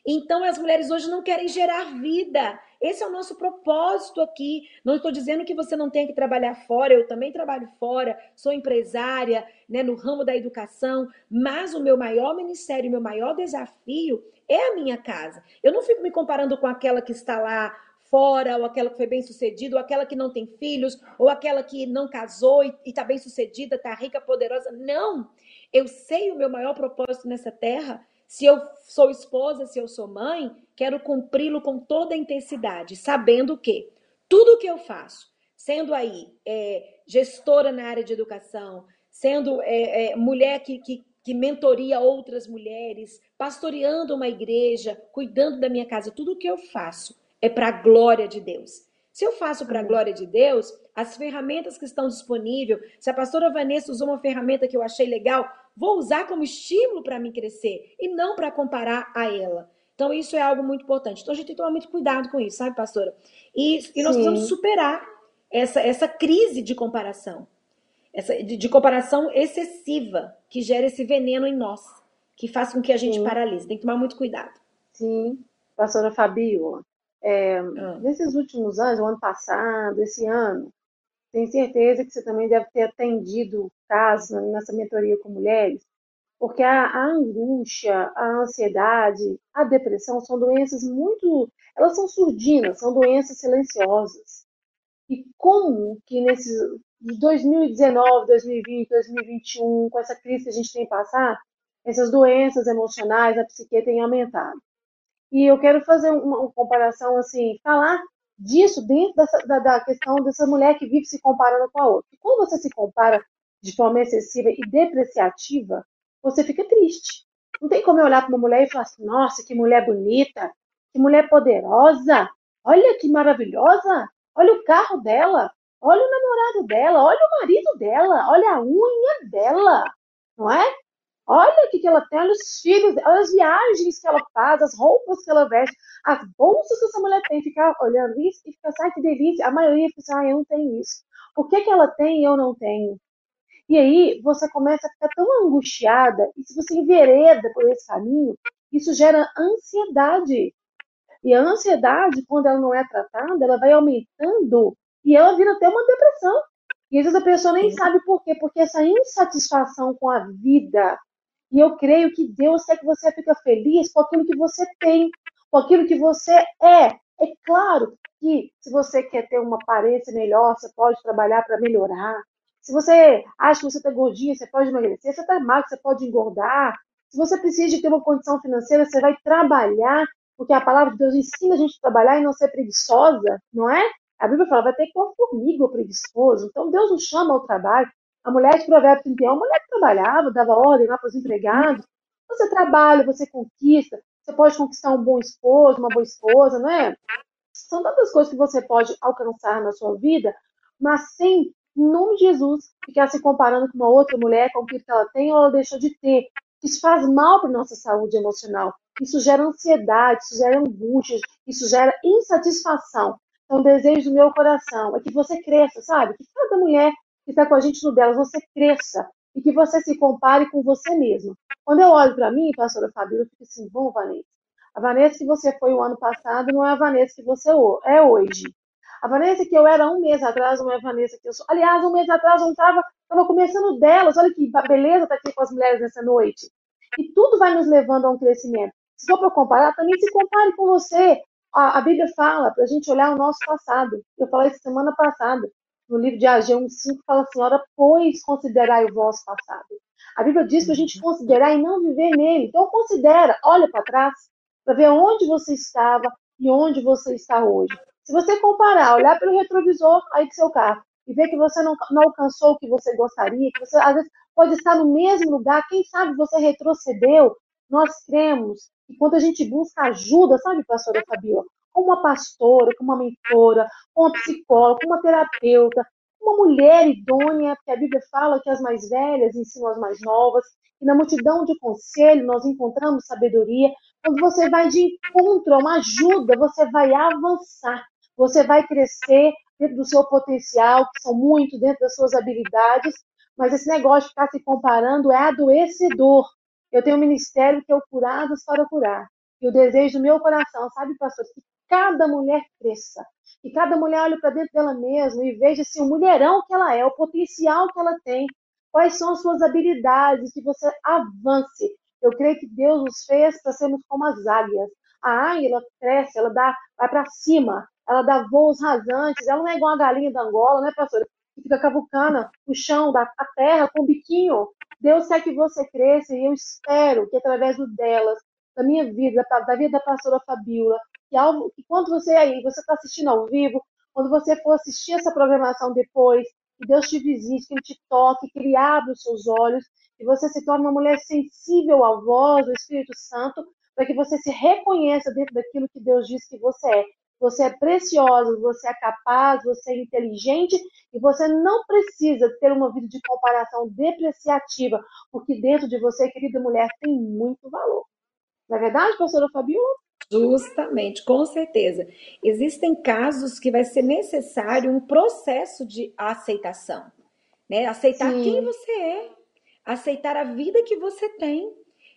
Então as mulheres hoje não querem gerar vida. Esse é o nosso propósito aqui. Não estou dizendo que você não tenha que trabalhar fora, eu também trabalho fora, sou empresária, né, no ramo da educação, mas o meu maior ministério, o meu maior desafio é a minha casa. Eu não fico me comparando com aquela que está lá fora, ou aquela que foi bem sucedida, ou aquela que não tem filhos, ou aquela que não casou e está bem sucedida, está rica, poderosa. Não! Eu sei o meu maior propósito nessa terra se eu sou esposa, se eu sou mãe, quero cumpri-lo com toda a intensidade, sabendo que tudo que eu faço, sendo aí é, gestora na área de educação, sendo é, é, mulher que, que, que mentoria outras mulheres, pastoreando uma igreja, cuidando da minha casa, tudo que eu faço é para a glória de Deus. Se eu faço para a glória de Deus, as ferramentas que estão disponíveis, se a pastora Vanessa usou uma ferramenta que eu achei legal, vou usar como estímulo para mim crescer e não para comparar a ela. Então, isso é algo muito importante. Então, a gente tem que tomar muito cuidado com isso, sabe, pastora? E, e nós precisamos superar essa, essa crise de comparação. Essa, de, de, comparação excessiva que gera esse veneno em nós, que faz com que a gente Sim. paralise. Tem que tomar muito cuidado. Sim. Pastora Fabio, é, ah. nesses últimos anos, o ano passado, esse ano, tenho certeza que você também deve ter atendido casos nessa mentoria com mulheres, porque a, a, angústia, a ansiedade, a depressão são doenças muito. Elas são surdinas, são doenças silenciosas. E como que nesses 2019, 2020, 2021, com essa crise que a gente tem passado, essas doenças emocionais, a psique têm aumentado. E eu quero fazer uma comparação assim, falar disso dentro dessa, da, da, questão dessa mulher que vive se comparando com a outra. Quando você se compara de forma excessiva e depreciativa, você fica triste. Não tem como eu olhar para uma mulher e falar assim, nossa, que mulher bonita, que mulher poderosa, olha que maravilhosa, olha o carro dela, olha o namorado dela, olha o marido dela, olha a unha dela, não é? Que, que ela tem, olha os filhos, olha as viagens que ela faz, as roupas que ela veste, as bolsas que essa mulher tem. Ficar olhando isso e ficar, ai que delícia. A maioria fica assim, ah, eu não tenho isso. Por que, que ela tem e eu não tenho? E aí você começa a ficar tão angustiada, e se você envereda por esse caminho, isso gera ansiedade. E a ansiedade, quando ela não é tratada, ela vai aumentando e ela vira até uma depressão. E às vezes a pessoa nem sabe por quê, porque essa insatisfação com a vida. E eu creio que Deus quer que você fique feliz com aquilo que você tem, com aquilo que você é. É claro que se você quer ter uma aparência melhor, você pode trabalhar para melhorar. Se você acha que você está gordinha, você pode emagrecer. Se você está magro, você pode engordar. Se você precisa de ter uma condição financeira, você vai trabalhar, porque a palavra de Deus ensina a gente a trabalhar e não ser preguiçosa, não é? A Bíblia fala, vai ter que pôr formiga preguiçoso. Então Deus nos chama ao trabalho. A mulher de Provérbios 31, a mulher que trabalhava, dava ordem lá para os empregados. Você trabalha, você conquista, você pode conquistar um bom esposo, uma boa esposa, não é? São tantas coisas que você pode alcançar na sua vida, mas sem, em nome de Jesus, ficar se comparando com uma outra mulher, com o que ela tem ou ela deixou de ter. Isso faz mal para nossa saúde emocional. Isso gera ansiedade, isso gera angústia, isso gera insatisfação. Então, o desejo do meu coração é que você cresça, sabe? Que cada mulher que está com a gente no delas, você cresça e que você se compare com você mesma. Quando eu olho para mim, pastora Fabíola, eu fico assim, bom, Vanessa, a Vanessa que você foi o ano passado não é a Vanessa que você é hoje. A Vanessa que eu era um mês atrás não é a Vanessa que eu sou. Aliás, um mês atrás eu estava começando delas. Olha que beleza tá aqui com as mulheres nessa noite. E tudo vai nos levando a um crescimento. Se for para comparar, também se compare com você. A, a Bíblia fala para a gente olhar o nosso passado. Eu falei isso semana passada. No livro de Ageu 1,5 fala assim: Ora, pois considerai o vosso passado. A Bíblia diz para a gente considerar e não viver nele. Então, considera, olha para trás, para ver onde você estava e onde você está hoje. Se você comparar, olhar pelo retrovisor aí do seu carro e ver que você não, não alcançou o que você gostaria, que você às vezes pode estar no mesmo lugar, quem sabe você retrocedeu, nós cremos que quando a gente busca ajuda, sabe, pastora Fabiola, com uma pastora, com uma mentora, com uma psicóloga, com uma terapeuta, uma mulher idônea, porque a Bíblia fala que as mais velhas ensinam as mais novas, e na multidão de conselho nós encontramos sabedoria. Quando você vai de encontro a uma ajuda, você vai avançar, você vai crescer dentro do seu potencial, que são muito, dentro das suas habilidades, mas esse negócio de ficar se comparando é adoecedor. Eu tenho um ministério que é o Curados para Curar. E o desejo do meu coração, sabe, pastor, que cada mulher cresça, que cada mulher olhe para dentro dela mesma e veja assim, o mulherão que ela é, o potencial que ela tem, quais são as suas habilidades, que você avance. Eu creio que Deus nos fez para sermos como as águias. A águia, ela cresce, ela dá, vai para cima, ela dá voos rasantes, ela não é igual a galinha da Angola, né, pastora? Que fica cavucando o chão da a terra com o biquinho. Deus quer que você cresça e eu espero que através do delas, da minha vida, da vida da pastora Fabiola, que, que quando você aí, você está assistindo ao vivo, quando você for assistir essa programação depois, que Deus te visite, que Ele te toque, que Ele abra os seus olhos, que você se torne uma mulher sensível à voz do Espírito Santo, para que você se reconheça dentro daquilo que Deus diz que você é. Você é preciosa, você é capaz, você é inteligente e você não precisa ter uma vida de comparação depreciativa, porque dentro de você, querida mulher, tem muito valor. Não é verdade, pastora Fabiola? Justamente, com certeza. Existem casos que vai ser necessário um processo de aceitação, né? Aceitar Sim. quem você é, aceitar a vida que você tem,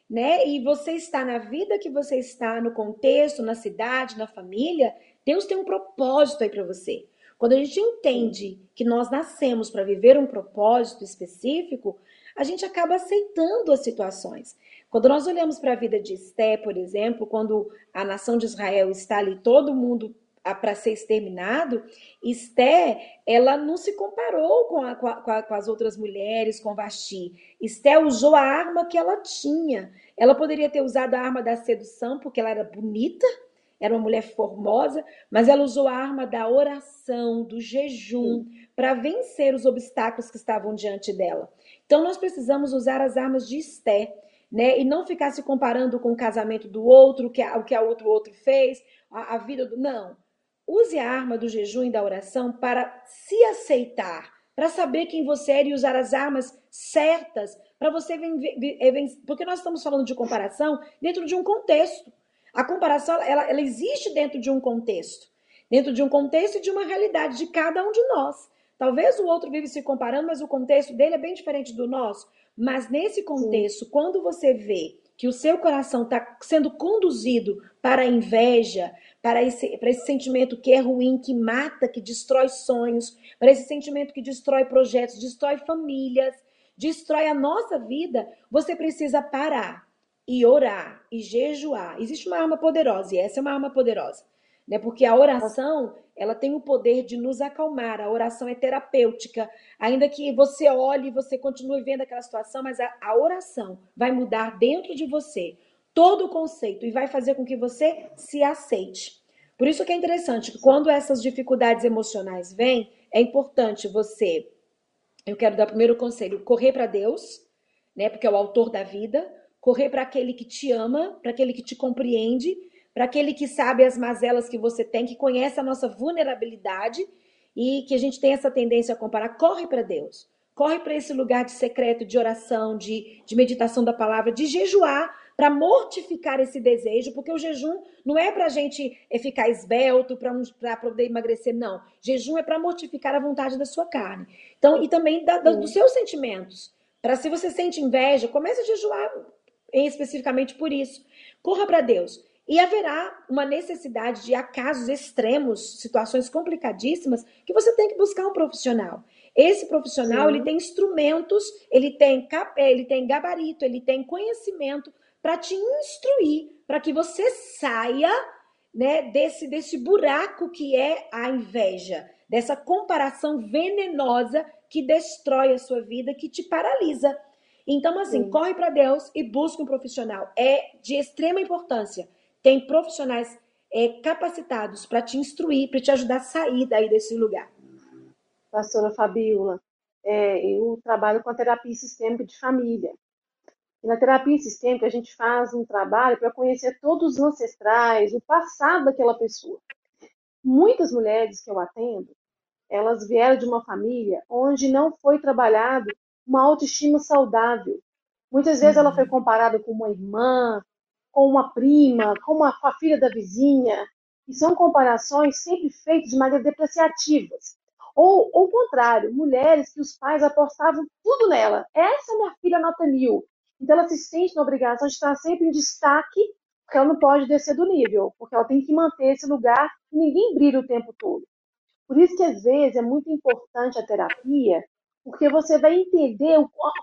né? E você está na vida que você está, no contexto, na cidade, na família, Deus tem um propósito aí para você. Quando a gente entende que nós nascemos para viver um propósito específico, a gente acaba aceitando as situações. Quando nós olhamos para a vida de Esté, por exemplo, quando a nação de Israel está ali, todo mundo para ser exterminado, Esté, ela não se comparou com, a, com, a, com, as outras mulheres, com Vasti. Esté usou a arma que ela tinha. Ela poderia ter usado a arma da sedução, porque ela era bonita, era uma mulher formosa, mas ela usou a arma da oração, do jejum, para vencer os obstáculos que estavam diante dela. Então, nós precisamos usar as armas de Esté, né? E não ficar se comparando com o casamento do outro, que o que a outro outro fez, a, a vida do. Não. Use a arma do jejum e da oração para se aceitar, para saber quem você é e usar as armas certas para você vencer. Porque nós estamos falando de comparação dentro de um contexto. A comparação ela, ela existe dentro de um contexto, dentro de um contexto e de uma realidade de cada um de nós. Talvez o outro vive se comparando, mas o contexto dele é bem diferente do nosso. Mas nesse contexto, Sim. quando você vê que o seu coração está sendo conduzido para a inveja, para esse, para esse sentimento que é ruim, que mata, que destrói sonhos, para esse sentimento que destrói projetos, destrói famílias, destrói a nossa vida, você precisa parar e orar e jejuar. Existe uma arma poderosa e essa é uma arma poderosa, né? Porque a oração, ela tem o poder de nos acalmar. A oração é terapêutica, ainda que você olhe e você continue vendo aquela situação, mas a, a oração vai mudar dentro de você todo o conceito e vai fazer com que você se aceite. Por isso que é interessante que quando essas dificuldades emocionais vêm, é importante você, eu quero dar primeiro conselho, correr para Deus, né, porque é o autor da vida, correr para aquele que te ama, para aquele que te compreende, para aquele que sabe as mazelas que você tem, que conhece a nossa vulnerabilidade e que a gente tem essa tendência a comparar, corre para Deus. Corre para esse lugar de secreto, de oração, de, de meditação da palavra, de jejuar, para mortificar esse desejo, porque o jejum não é para a gente é, ficar esbelto, para poder emagrecer, não. Jejum é para mortificar a vontade da sua carne. Então, e também da, da, dos seus sentimentos. Para se você sente inveja, comece a jejuar especificamente por isso. Corra para Deus. E haverá uma necessidade de, a casos extremos, situações complicadíssimas, que você tem que buscar um profissional. Esse profissional, Sim. ele tem instrumentos, ele tem, ele tem gabarito, ele tem conhecimento para te instruir, para que você saia né, desse, desse buraco que é a inveja, dessa comparação venenosa que destrói a sua vida, que te paralisa. Então, assim, Sim. corre para Deus e busca um profissional. É de extrema importância. Tem profissionais é, capacitados para te instruir, para te ajudar a sair daí desse lugar. Pastora Fabiola, é, eu trabalho com a terapia sistêmica de família. E na terapia sistêmica, a gente faz um trabalho para conhecer todos os ancestrais, o passado daquela pessoa. Muitas mulheres que eu atendo, elas vieram de uma família onde não foi trabalhado uma autoestima saudável. Muitas vezes ela foi uhum. comparada com uma irmã, com uma prima, com, uma, com a filha da vizinha. E são comparações sempre feitas de maneira depreciativas. Ou, ou o contrário, mulheres que os pais apostavam tudo nela. Essa é minha filha nota mil. Então ela se sente na obrigação de estar sempre em destaque, porque ela não pode descer do nível, porque ela tem que manter esse lugar e ninguém brilha o tempo todo. Por isso que às vezes é muito importante a terapia, porque você vai entender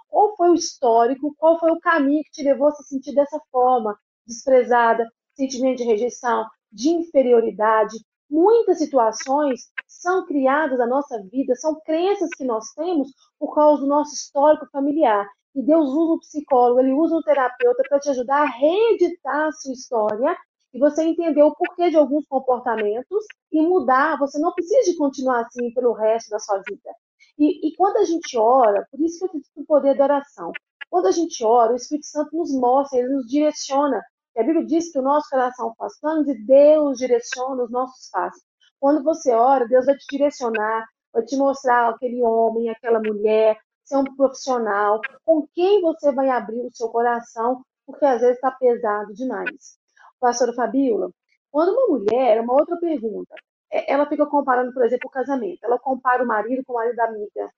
qual foi o histórico, qual foi o caminho que te levou a se sentir dessa forma, desprezada, sentimento de rejeição, de inferioridade. Muitas situações são criadas na nossa vida, são crenças que nós temos por causa do nosso histórico familiar. E Deus usa o psicólogo, ele usa o terapeuta para te ajudar a reeditar a sua história e você entender o porquê de alguns comportamentos e mudar. Você não precisa de continuar assim pelo resto da sua vida. E, e quando a gente ora, por isso que eu acredito no poder da oração. Quando a gente ora, o Espírito Santo nos mostra, ele nos direciona. E a Bíblia diz que o nosso coração faz planos e Deus direciona os nossos passos. Quando você ora, Deus vai te direcionar, vai te mostrar aquele homem, aquela mulher, ser um profissional, com quem você vai abrir o seu coração, porque às vezes está pesado demais. Pastora Fabíola, quando uma mulher, uma outra pergunta, é, ela fica comparando, por exemplo, o casamento, ela compara o marido com o marido da amiga,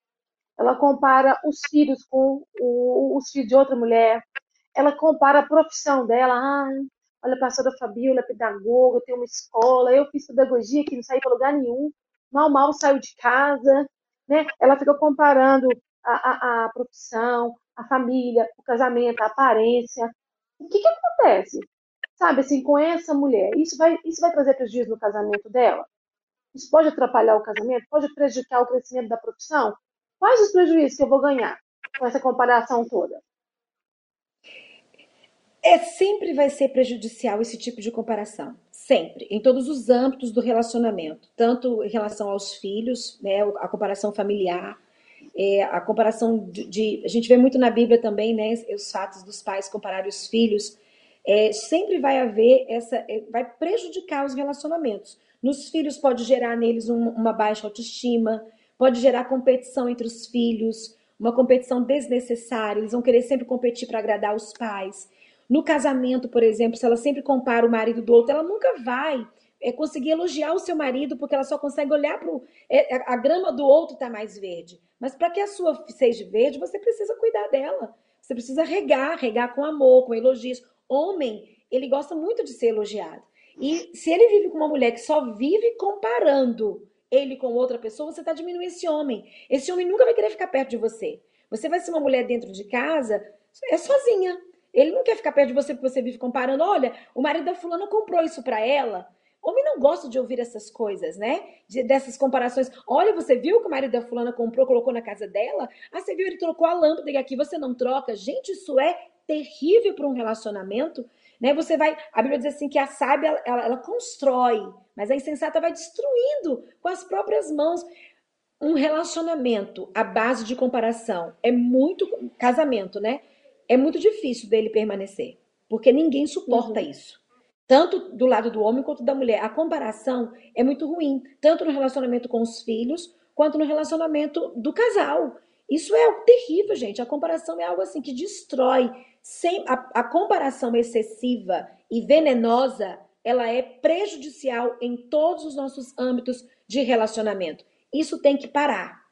ela compara os filhos com o, os filhos de outra mulher, ela compara a profissão dela, ah, olha, a pastora Fabíola é pedagoga, tem uma escola, eu fiz pedagogia que não saí para lugar nenhum, mal, mal saiu de casa, né? Ela fica comparando a, a, a profissão, a família, o casamento, a aparência. O que, que acontece? Sabe, assim, com essa mulher, isso vai, isso vai trazer prejuízo no casamento dela? Isso pode atrapalhar o casamento? Pode prejudicar o crescimento da profissão? Quais os prejuízos que eu vou ganhar com essa comparação toda? É sempre vai ser prejudicial esse tipo de comparação, sempre, em todos os âmbitos do relacionamento, tanto em relação aos filhos, né, a comparação familiar, é, a comparação de, de, A gente vê muito na Bíblia também, né? Os fatos dos pais compararem os filhos. É, sempre vai haver essa. É, vai prejudicar os relacionamentos. Nos filhos pode gerar neles um, uma baixa autoestima, pode gerar competição entre os filhos, uma competição desnecessária. Eles vão querer sempre competir para agradar os pais. No casamento, por exemplo, se ela sempre compara o marido do outro, ela nunca vai é, conseguir elogiar o seu marido, porque ela só consegue olhar para é, a grama do outro está mais verde. Mas para que a sua seja verde, você precisa cuidar dela. Você precisa regar, regar com amor, com elogios. Homem, ele gosta muito de ser elogiado. E se ele vive com uma mulher que só vive comparando ele com outra pessoa, você está diminuindo esse homem. Esse homem nunca vai querer ficar perto de você. Você vai ser uma mulher dentro de casa, é sozinha. Ele não quer ficar perto de você porque você vive comparando. Olha, o marido da fulana comprou isso para ela. Homem não gosta de ouvir essas coisas, né? De, dessas comparações. Olha, você viu que o marido da fulana comprou, colocou na casa dela? Ah, você viu, ele trocou a lâmpada e aqui você não troca. Gente, isso é terrível para um relacionamento. Né? Você vai, a Bíblia diz assim que a sábia ela, ela constrói, mas a insensata vai destruindo com as próprias mãos. Um relacionamento à base de comparação é muito casamento, né? É muito difícil dele permanecer, porque ninguém suporta uhum. isso. Tanto do lado do homem quanto da mulher. A comparação é muito ruim, tanto no relacionamento com os filhos, quanto no relacionamento do casal. Isso é algo terrível, gente. A comparação é algo assim que destrói. Sem a, a comparação excessiva e venenosa, ela é prejudicial em todos os nossos âmbitos de relacionamento. Isso tem que parar.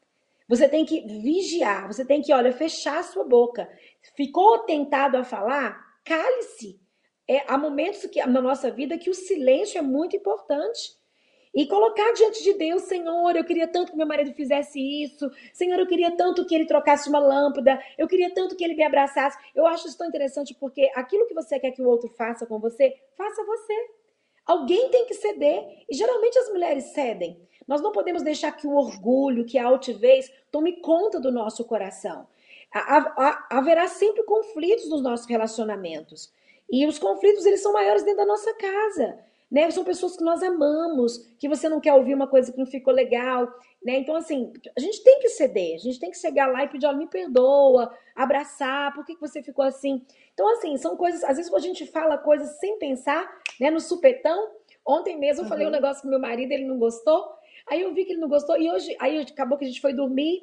Você tem que vigiar, você tem que, olha, fechar a sua boca. Ficou tentado a falar? Cale-se. É, há momentos que, na nossa vida que o silêncio é muito importante. E colocar diante de Deus, Senhor, eu queria tanto que meu marido fizesse isso. Senhor, eu queria tanto que ele trocasse uma lâmpada. Eu queria tanto que ele me abraçasse. Eu acho isso tão interessante porque aquilo que você quer que o outro faça com você, faça você. Alguém tem que ceder. E geralmente as mulheres cedem. Nós não podemos deixar que o orgulho, que a altivez tome conta do nosso coração. Haverá sempre conflitos nos nossos relacionamentos. E os conflitos, eles são maiores dentro da nossa casa né? São pessoas que nós amamos, que você não quer ouvir uma coisa que não ficou legal, né? Então, assim, a gente tem que ceder, a gente tem que chegar lá e pedir, olha, me perdoa, abraçar, por que, que você ficou assim? Então, assim, são coisas, às vezes a gente fala coisas sem pensar, né? No supetão. Ontem mesmo eu uhum. falei um negócio com meu marido, ele não gostou. Aí eu vi que ele não gostou, e hoje, aí acabou que a gente foi dormir,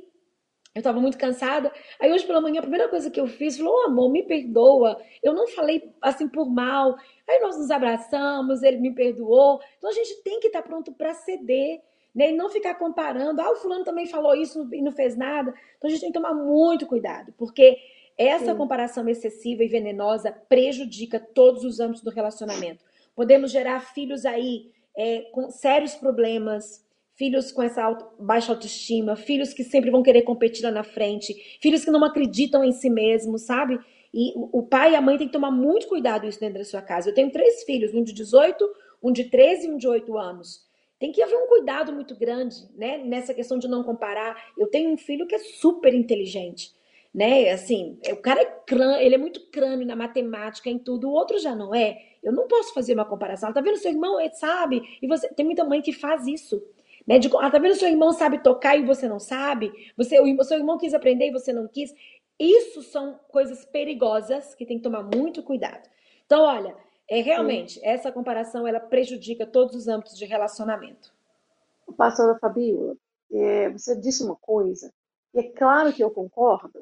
eu estava muito cansada. Aí hoje pela manhã, a primeira coisa que eu fiz, falou, oh, amor, me perdoa. Eu não falei assim por mal. Aí nós nos abraçamos, ele me perdoou. Então a gente tem que estar pronto para ceder. Né? E não ficar comparando. Ah, o fulano também falou isso e não fez nada. Então a gente tem que tomar muito cuidado, porque essa Sim. comparação excessiva e venenosa prejudica todos os âmbitos do relacionamento. Podemos gerar filhos aí é, com sérios problemas, filhos com essa auto, baixa autoestima, filhos que sempre vão querer competir lá na frente, filhos que não acreditam em si mesmos, sabe? E o pai e a mãe têm que tomar muito cuidado isso dentro da sua casa. Eu tenho três filhos, um de 18, um de 13 e um de 8 anos. Tem que haver um cuidado muito grande, né? Nessa questão de não comparar. Eu tenho um filho que é super inteligente, né? Assim, o cara é crânio, ele é muito crânio na matemática, em tudo. O outro já não é. Eu não posso fazer uma comparação. Tá vendo seu irmão, ele sabe? E você tem muita mãe que faz isso. Né? De, ah, tá vendo? Seu irmão sabe tocar e você não sabe. Você, o seu irmão quis aprender e você não quis. Isso são coisas perigosas que tem que tomar muito cuidado. Então, olha, é realmente Sim. essa comparação ela prejudica todos os âmbitos de relacionamento. Pastora Fabiola, é, você disse uma coisa, e é claro que eu concordo,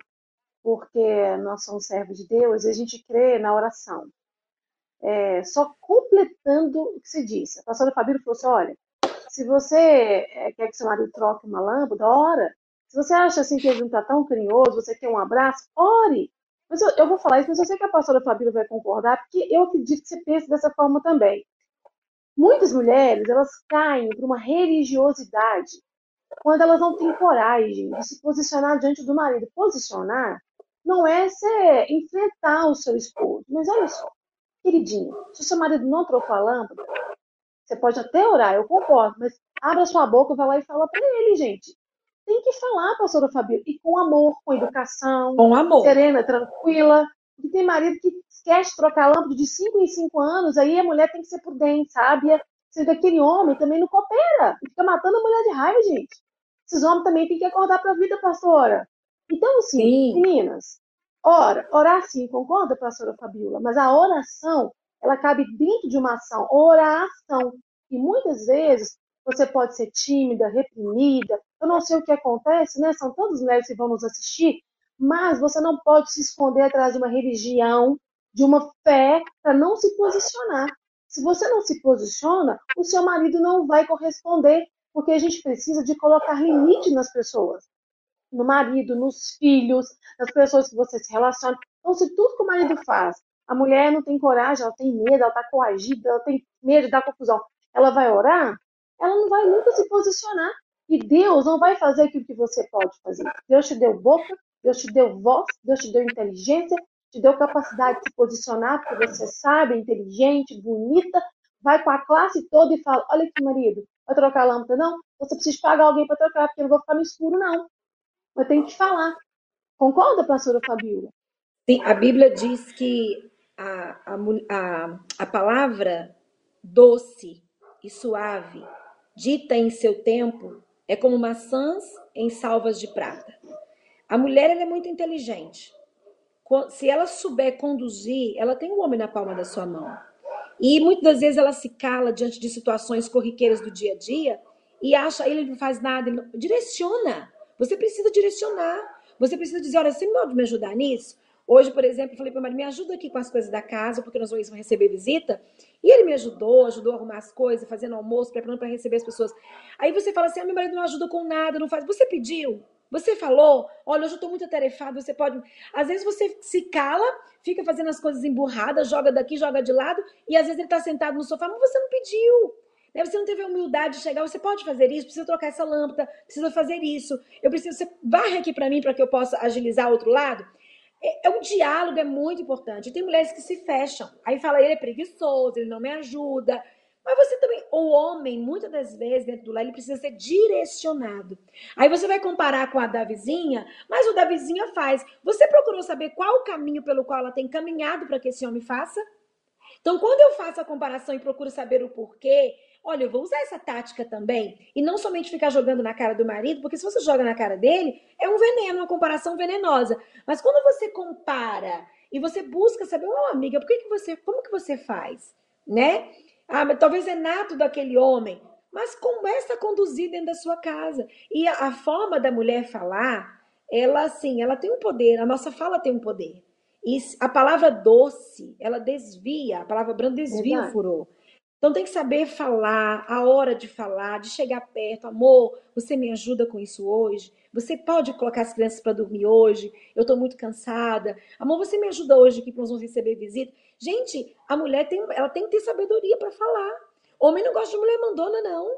porque nós somos servos de Deus e a gente crê na oração. É, só completando o que se disse. A pastora Fabíola falou assim: olha, se você é, quer que seu marido troque uma lâmpada, ora. Se você acha assim que ele não está tão carinhoso, você quer um abraço, ore. Mas eu, eu, vou falar isso, mas eu sei que a pastora Fabíola vai concordar, porque eu acredito que você pensa dessa forma também. Muitas mulheres, elas caem para uma religiosidade quando elas não têm coragem de se posicionar diante do marido. Posicionar não é ser enfrentar o seu esposo. Mas olha só, queridinho, se o seu marido não trocou a lâmpada, você pode até orar, eu concordo, mas abra sua boca, vai lá e fala para ele, gente. Tem que falar, pastora Fabio, e com amor, com educação, com amor. serena, tranquila. Porque tem marido que esquece de trocar a lâmpada de 5 em 5 anos, aí a mulher tem que ser prudente, sábia. Sendo aquele homem também não coopera, e fica matando a mulher de raiva, gente. Esses homens também têm que acordar para a vida, pastora. Então, assim, sim. meninas, ora, orar sim, concorda, pastora Fabiola? Mas a oração ela cabe dentro de uma ação, oração. E muitas vezes você pode ser tímida, reprimida. Eu não sei o que acontece, né? São tantas mulheres que vão nos assistir, mas você não pode se esconder atrás de uma religião, de uma fé, para não se posicionar. Se você não se posiciona, o seu marido não vai corresponder, porque a gente precisa de colocar limite nas pessoas. No marido, nos filhos, nas pessoas que você se relaciona. Então, se tudo que o marido faz, a mulher não tem coragem, ela tem medo, ela está coagida, ela tem medo dar confusão, ela vai orar, ela não vai nunca se posicionar. E Deus não vai fazer aquilo que você pode fazer. Deus te deu boca, Deus te deu voz, Deus te deu inteligência, te deu capacidade de se posicionar, porque você sabe, é inteligente, bonita, vai com a classe toda e fala: Olha aqui, marido, vai trocar a lâmpada? Não, você precisa pagar alguém para trocar, porque eu não vou ficar no escuro, não. Eu tenho que falar. Concorda, pastora Fabiola? Sim, a Bíblia diz que a, a, a, palavra doce e suave, dita em seu tempo, é como maçãs em salvas de prata. A mulher é muito inteligente. Se ela souber conduzir, ela tem um homem na palma da sua mão. E muitas das vezes ela se cala diante de situações corriqueiras do dia a dia e acha ele não faz nada. Não... Direciona. Você precisa direcionar. Você precisa dizer: olha, você pode me ajudar nisso? Hoje, por exemplo, eu falei para o marido: me ajuda aqui com as coisas da casa, porque nós vamos receber visita. E ele me ajudou, ajudou a arrumar as coisas, fazendo almoço, preparando para receber as pessoas. Aí você fala assim: ah, meu marido não ajuda com nada, não faz. Você pediu? Você falou, olha, hoje eu estou muito atarefado, você pode. Às vezes você se cala, fica fazendo as coisas emburradas, joga daqui, joga de lado, e às vezes ele está sentado no sofá, mas você não pediu. Né? Você não teve a humildade de chegar, você pode fazer isso, precisa trocar essa lâmpada, precisa fazer isso. Eu preciso, você varre aqui para mim para que eu possa agilizar o outro lado. É, é um diálogo, é muito importante. Tem mulheres que se fecham. Aí fala, ele é preguiçoso, ele não me ajuda. Mas você também, o homem, muitas das vezes, dentro do lar, ele precisa ser direcionado. Aí você vai comparar com a da vizinha, mas o da vizinha faz. Você procurou saber qual o caminho pelo qual ela tem caminhado para que esse homem faça? Então, quando eu faço a comparação e procuro saber o porquê, olha, eu vou usar essa tática também. E não somente ficar jogando na cara do marido, porque se você joga na cara dele, é um veneno, uma comparação venenosa. Mas quando você compara e você busca saber, ô oh, amiga, por que, que você, como que você faz? Né? Ah, mas talvez é nato daquele homem. Mas começa a conduzir dentro da sua casa. E a, a forma da mulher falar, ela assim, ela tem um poder, a nossa fala tem um poder. E a palavra doce, ela desvia, a palavra branda desvia Verdade. o furor. Então tem que saber falar, a hora de falar, de chegar perto. Amor, você me ajuda com isso hoje? Você pode colocar as crianças para dormir hoje? Eu estou muito cansada. Amor, você me ajuda hoje aqui para nós vamos receber visita? Gente, a mulher tem, ela tem que ter sabedoria para falar. Homem não gosta de mulher mandona, não.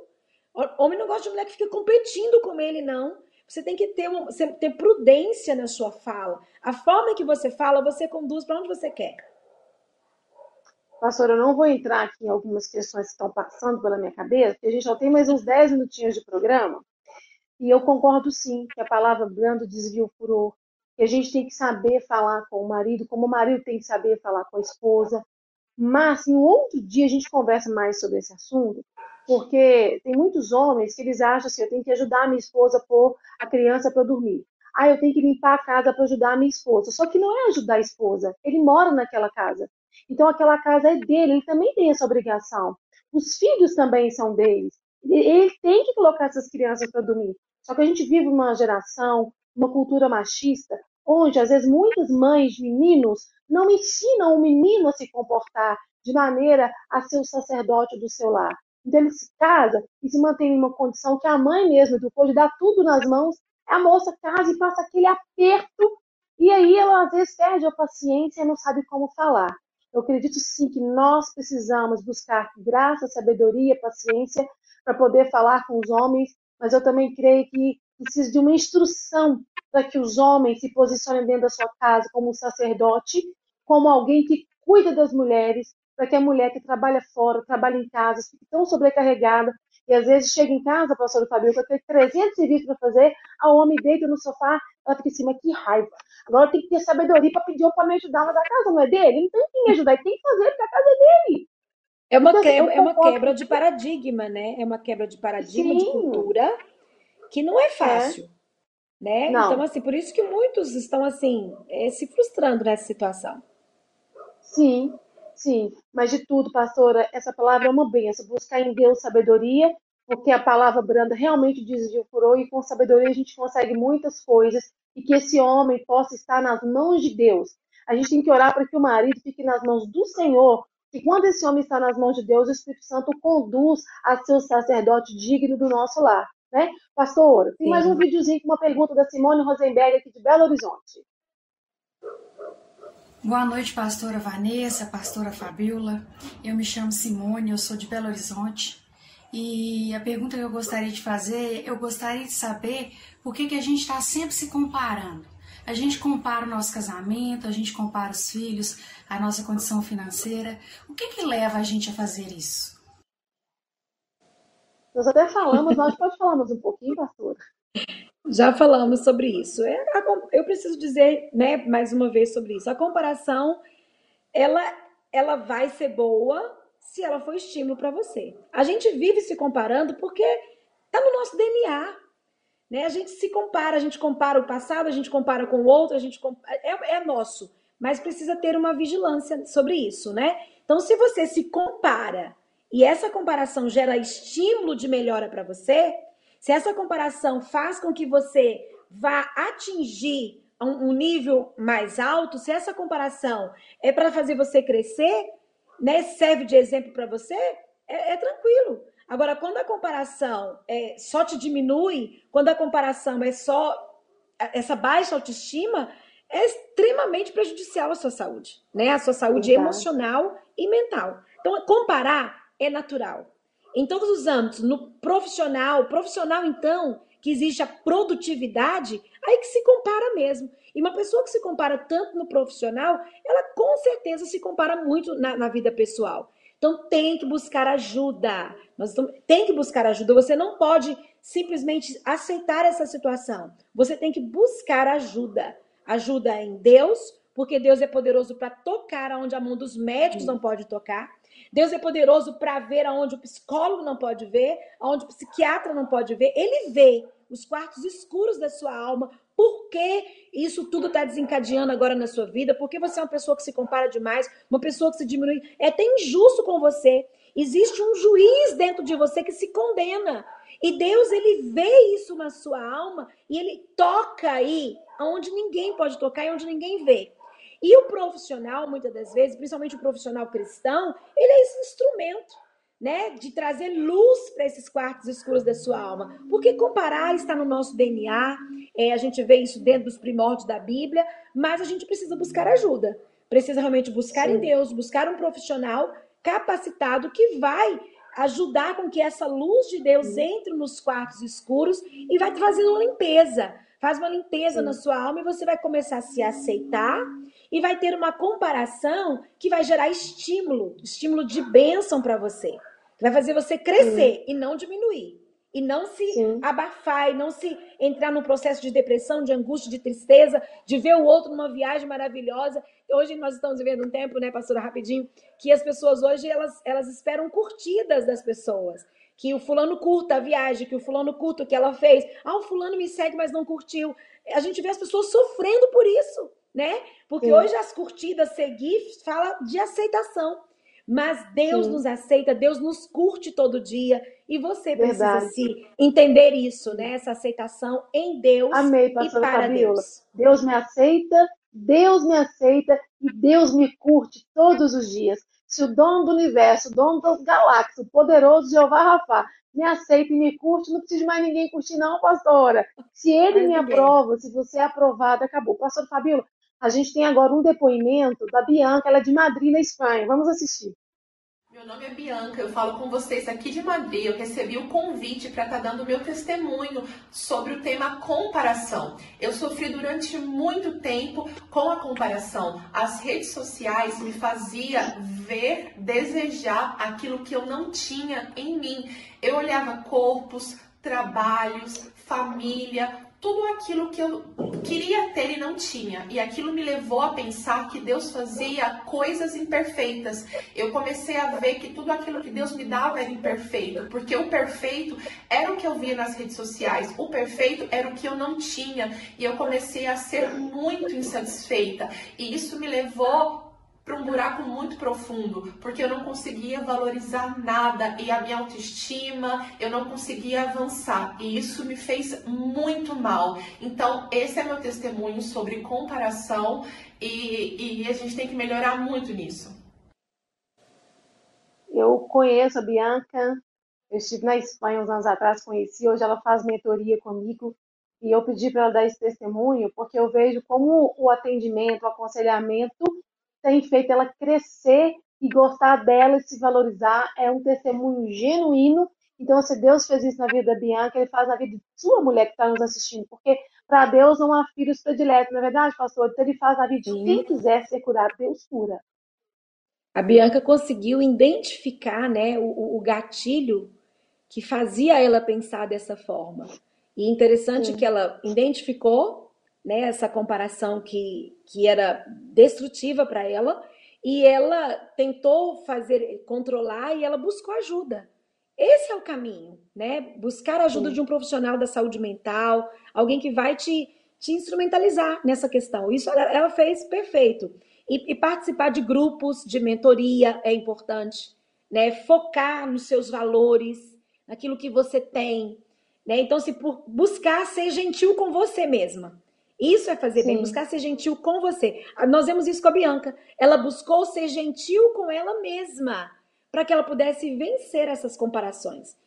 Homem não gosta de mulher que fica competindo com ele, não. Você tem que ter, uma, ter prudência na sua fala. A forma que você fala, você conduz para onde você quer. Pastor, eu não vou entrar aqui em algumas questões que estão passando pela minha cabeça, porque a gente já tem mais uns 10 minutinhos de programa. E eu concordo sim que a palavra brando desvia o furor, que a gente tem que saber falar com o marido, como o marido tem que saber falar com a esposa. Mas em um outro dia a gente conversa mais sobre esse assunto, porque tem muitos homens que eles acham assim, eu tenho que ajudar a minha esposa a pôr a criança para dormir. Ah, eu tenho que limpar a casa para ajudar a minha esposa. Só que não é ajudar a esposa, ele mora naquela casa. Então aquela casa é dele, ele também tem essa obrigação. Os filhos também são deles. Ele tem que colocar essas crianças para dormir. Só que a gente vive uma geração, uma cultura machista, onde às vezes muitas mães de meninos não ensinam o menino a se comportar de maneira a ser o sacerdote do seu lar. Então ele se casa e se mantém em uma condição que a mãe mesmo educou de dar tudo nas mãos, a moça casa e passa aquele aperto e aí ela às vezes perde a paciência e não sabe como falar. Eu acredito sim que nós precisamos buscar graça, sabedoria, paciência para poder falar com os homens, mas eu também creio que precisa de uma instrução para que os homens se posicionem dentro da sua casa como um sacerdote, como alguém que cuida das mulheres, para que a mulher que trabalha fora, trabalha em casa, fique tão sobrecarregada, e às vezes chega em casa, pastor Fabio, que tem 300 serviços para fazer, a homem deita no sofá, ela fica assim, mas que raiva. Agora tem que ter sabedoria para pedir para me ajudar na da casa, não é dele? Ele não tem que me ajudar, ele tem que fazer, porque a casa é dele. É uma, então, quebra, é uma quebra de paradigma, né? É uma quebra de paradigma, Sim. de cultura, que não é fácil. É. Né? Então, assim, por isso que muitos estão assim, é, se frustrando nessa situação. Sim, sim. Mas de tudo, pastora, essa palavra é uma benção. Buscar em Deus sabedoria, porque a palavra branda realmente desvia o e com sabedoria a gente consegue muitas coisas e que esse homem possa estar nas mãos de Deus. A gente tem que orar para que o marido fique nas mãos do Senhor, e quando esse homem está nas mãos de Deus, o Espírito Santo conduz a seu sacerdote digno do nosso lar. Né? Pastor, tem Sim. mais um videozinho com uma pergunta da Simone Rosenberg aqui de Belo Horizonte. Boa noite, pastora Vanessa, pastora Fabiola. Eu me chamo Simone, eu sou de Belo Horizonte. E a pergunta que eu gostaria de fazer, eu gostaria de saber por que, que a gente está sempre se comparando. A gente compara o nosso casamento, a gente compara os filhos, a nossa condição financeira. O que, que leva a gente a fazer isso? Nós até falamos, nós pode falarmos um pouquinho, pastora? Já falamos sobre isso. É, eu preciso dizer, né, mais uma vez sobre isso. A comparação, ela, ela vai ser boa se ela for estímulo para você. A gente vive se comparando porque está no nosso DNA. Né? A gente se compara, a gente compara o passado, a gente compara com o outro, a gente compara, é, é nosso, mas precisa ter uma vigilância sobre isso, né? Então, se você se compara e essa comparação gera estímulo de melhora para você, se essa comparação faz com que você vá atingir um, um nível mais alto, se essa comparação é para fazer você crescer, né, serve de exemplo para você, é, é tranquilo. Agora, quando a comparação é, só te diminui, quando a comparação é só essa baixa autoestima, é extremamente prejudicial à sua saúde, né? A sua saúde Exato. emocional e mental. Então, comparar é natural em todos os âmbitos, no profissional, profissional então, que existe a produtividade, aí que se compara mesmo. E uma pessoa que se compara tanto no profissional, ela com certeza se compara muito na, na vida pessoal. Então tem que buscar ajuda. Nós estamos, tem que buscar ajuda. Você não pode simplesmente aceitar essa situação. Você tem que buscar ajuda. Ajuda em Deus, porque Deus é poderoso para tocar aonde a mão dos médicos não pode tocar. Deus é poderoso para ver aonde o psicólogo não pode ver, aonde o psiquiatra não pode ver. Ele vê os quartos escuros da sua alma. Por que isso tudo está desencadeando agora na sua vida? Porque você é uma pessoa que se compara demais, uma pessoa que se diminui. É até injusto com você. Existe um juiz dentro de você que se condena. E Deus, ele vê isso na sua alma e ele toca aí onde ninguém pode tocar e onde ninguém vê. E o profissional, muitas das vezes, principalmente o profissional cristão, ele é esse instrumento, né, de trazer luz para esses quartos escuros da sua alma. Porque comparar está no nosso DNA, é, a gente vê isso dentro dos primórdios da Bíblia, mas a gente precisa buscar ajuda. Precisa realmente buscar Sim. em Deus, buscar um profissional capacitado que vai ajudar com que essa luz de Deus entre nos quartos escuros e vai trazendo uma limpeza. Faz uma limpeza Sim. na sua alma e você vai começar a se aceitar e vai ter uma comparação que vai gerar estímulo, estímulo de bênção para você. Que vai fazer você crescer Sim. e não diminuir. E não se Sim. abafar, e não se entrar num processo de depressão, de angústia, de tristeza, de ver o outro numa viagem maravilhosa. Hoje nós estamos vivendo um tempo, né, pastora, rapidinho, que as pessoas hoje elas, elas esperam curtidas das pessoas que o fulano curta a viagem, que o fulano curta o que ela fez. Ah, o fulano me segue, mas não curtiu. A gente vê as pessoas sofrendo por isso né? Porque Sim. hoje as curtidas seguir fala de aceitação. Mas Deus Sim. nos aceita, Deus nos curte todo dia. E você Verdade. precisa se entender isso, né? Essa aceitação em Deus Amei, e para Fabiola. Deus. Deus me aceita, Deus me aceita e Deus me curte todos os dias. Se o dono do universo, o dono das galáxias, o poderoso Jeová Rafa, me aceita e me curte, não precisa mais ninguém curtir, não, pastora. Se ele me aprova, se você é aprovado, acabou. Pastor Fabíola, a gente tem agora um depoimento da Bianca, ela é de Madrid, na Espanha. Vamos assistir. Meu nome é Bianca, eu falo com vocês aqui de Madrid. Eu recebi o convite para estar tá dando meu testemunho sobre o tema comparação. Eu sofri durante muito tempo com a comparação. As redes sociais me fazia ver, desejar aquilo que eu não tinha em mim. Eu olhava corpos, trabalhos, família, tudo aquilo que eu queria ter e não tinha. E aquilo me levou a pensar que Deus fazia coisas imperfeitas. Eu comecei a ver que tudo aquilo que Deus me dava era imperfeito, porque o perfeito era o que eu via nas redes sociais, o perfeito era o que eu não tinha. E eu comecei a ser muito insatisfeita. E isso me levou para um buraco muito profundo, porque eu não conseguia valorizar nada e a minha autoestima, eu não conseguia avançar e isso me fez muito mal. Então, esse é meu testemunho sobre comparação e, e a gente tem que melhorar muito nisso. Eu conheço a Bianca, eu estive na Espanha uns anos atrás, conheci, hoje ela faz mentoria comigo e eu pedi para ela dar esse testemunho porque eu vejo como o atendimento, o aconselhamento tem feito ela crescer e gostar dela e se valorizar. É um testemunho genuíno. Então, se Deus fez isso na vida da Bianca, Ele faz na vida de sua mulher que está nos assistindo. Porque para Deus não há filhos prediletos, não é verdade, pastor? Então, Ele faz na vida de quem quiser ser curado. Deus cura. A Bianca conseguiu identificar né, o, o gatilho que fazia ela pensar dessa forma. E interessante Sim. que ela identificou né, essa comparação que, que era destrutiva para ela e ela tentou fazer controlar e ela buscou ajuda. Esse é o caminho, né? Buscar a ajuda Sim. de um profissional da saúde mental, alguém que vai te, te instrumentalizar nessa questão. Isso ela, ela fez perfeito. E, e, participar de grupos de mentoria é importante, né? Focar nos seus valores, naquilo que você tem, né? Então, se por buscar ser gentil com você mesma. Isso é fazer Sim. bem, buscar ser gentil com você. Ah, nós vemos isso com a Bianca. Ela buscou ser gentil com ela mesma, para que ela pudesse vencer essas comparações.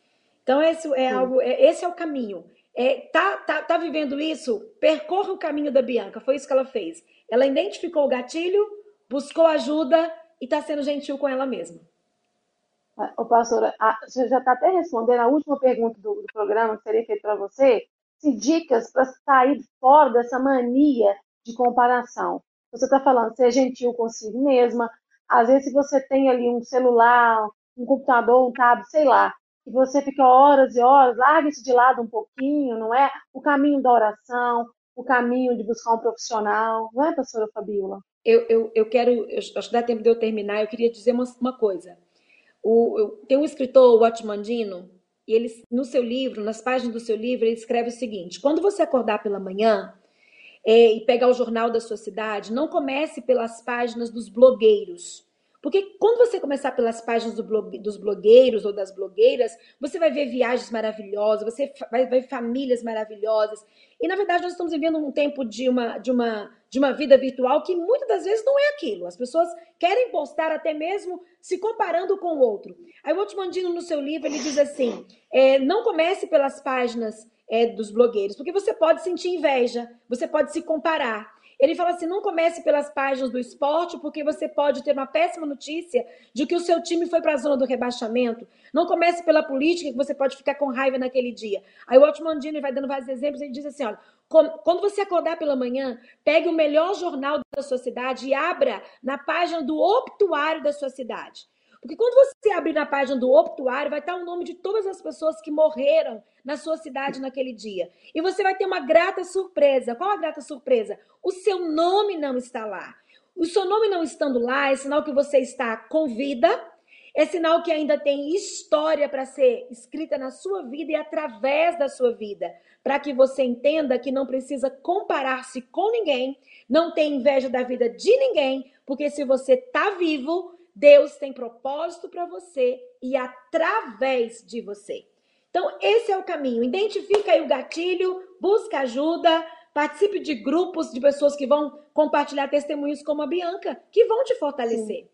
Então, esse é Sim. algo, é, esse é o caminho. É, tá, tá, tá vivendo isso? Percorra o caminho da Bianca. Foi isso que ela fez. Ela identificou o gatilho, buscou ajuda e está sendo gentil com ela mesma. Ô, pastora, você já está até respondendo a última pergunta do, do programa que seria feito para você. Dicas para sair fora dessa mania de comparação. Você está falando ser gentil consigo mesma. Às vezes, se você tem ali um celular, um computador, um tablet, sei lá, e você fica horas e horas, larga isso de lado um pouquinho, não é? O caminho da oração, o caminho de buscar um profissional, não é, pastora Fabiola? Eu, eu, eu quero, eu, acho que dá tempo de eu terminar, eu queria dizer uma, uma coisa. O, tem um escritor, o Watmandino, e ele, no seu livro, nas páginas do seu livro, ele escreve o seguinte: quando você acordar pela manhã é, e pegar o jornal da sua cidade, não comece pelas páginas dos blogueiros. Porque quando você começar pelas páginas do blog, dos blogueiros ou das blogueiras, você vai ver viagens maravilhosas, você vai ver famílias maravilhosas. E na verdade nós estamos vivendo um tempo de uma, de uma, de uma vida virtual que muitas das vezes não é aquilo. As pessoas querem postar até mesmo se comparando com o outro. Aí o Otmandino, no seu livro, ele diz assim: é, não comece pelas páginas é, dos blogueiros, porque você pode sentir inveja, você pode se comparar. Ele fala assim: não comece pelas páginas do esporte, porque você pode ter uma péssima notícia de que o seu time foi para a zona do rebaixamento. Não comece pela política, que você pode ficar com raiva naquele dia. Aí o Otmandino vai dando vários exemplos, ele diz assim: olha, quando você acordar pela manhã, pegue o melhor jornal da sua cidade e abra na página do obituário da sua cidade. Porque quando você abrir na página do obituário, vai estar o nome de todas as pessoas que morreram na sua cidade naquele dia. E você vai ter uma grata surpresa. Qual a grata surpresa? O seu nome não está lá. O seu nome não estando lá é sinal que você está com vida, é sinal que ainda tem história para ser escrita na sua vida e através da sua vida, para que você entenda que não precisa comparar-se com ninguém, não tem inveja da vida de ninguém, porque se você está vivo, Deus tem propósito para você e através de você. Então, esse é o caminho. Identifica aí o gatilho, busca ajuda, participe de grupos de pessoas que vão compartilhar testemunhos como a Bianca, que vão te fortalecer.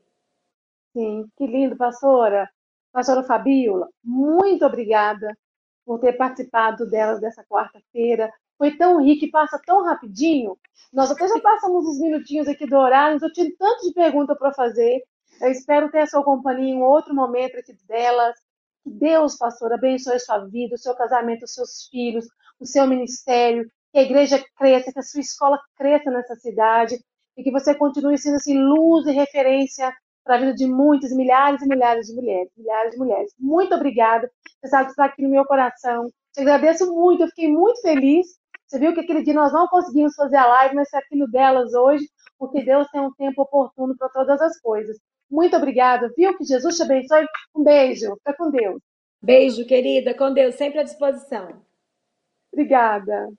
Sim, Sim. que lindo, pastora. Pastora Fabiola, muito obrigada por ter participado delas dessa quarta-feira. Foi tão rico e passa tão rapidinho. Nós até já passamos uns minutinhos aqui do horário, mas eu tinha tanto de pergunta para fazer. Eu espero ter a sua companhia em outro momento aqui delas. Que Deus, pastor, abençoe a sua vida, o seu casamento, os seus filhos, o seu ministério, que a igreja cresça, que a sua escola cresça nessa cidade e que você continue sendo assim luz e referência para a vida de muitas, milhares e milhares de mulheres, milhares de mulheres. Muito obrigada. Você sabe que está aqui no meu coração. Te agradeço muito, eu fiquei muito feliz. Você viu que aquele dia nós não conseguimos fazer a live, mas está aqui no delas hoje, porque Deus tem um tempo oportuno para todas as coisas. Muito obrigada, viu? Que Jesus te abençoe. Um beijo. Fica com Deus. Beijo, querida. Com Deus, sempre à disposição. Obrigada.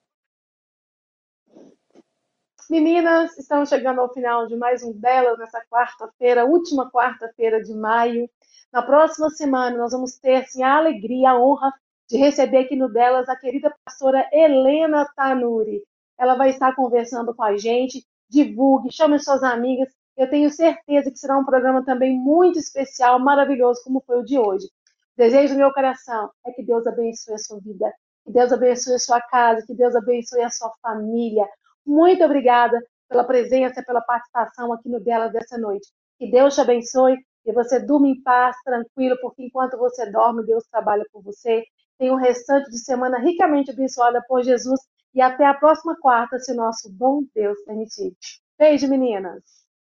Meninas, estamos chegando ao final de mais um delas nessa quarta-feira, última quarta-feira de maio. Na próxima semana, nós vamos ter assim, a alegria, a honra de receber aqui no delas a querida pastora Helena Tanuri. Ela vai estar conversando com a gente. Divulgue, chame suas amigas eu tenho certeza que será um programa também muito especial, maravilhoso, como foi o de hoje. Desejo do meu coração é que Deus abençoe a sua vida, que Deus abençoe a sua casa, que Deus abençoe a sua família. Muito obrigada pela presença, pela participação aqui no Dela dessa noite. Que Deus te abençoe e você durma em paz, tranquilo, porque enquanto você dorme, Deus trabalha por você. Tenha um restante de semana ricamente abençoada por Jesus e até a próxima quarta, se o nosso bom Deus permitir. Beijo, meninas!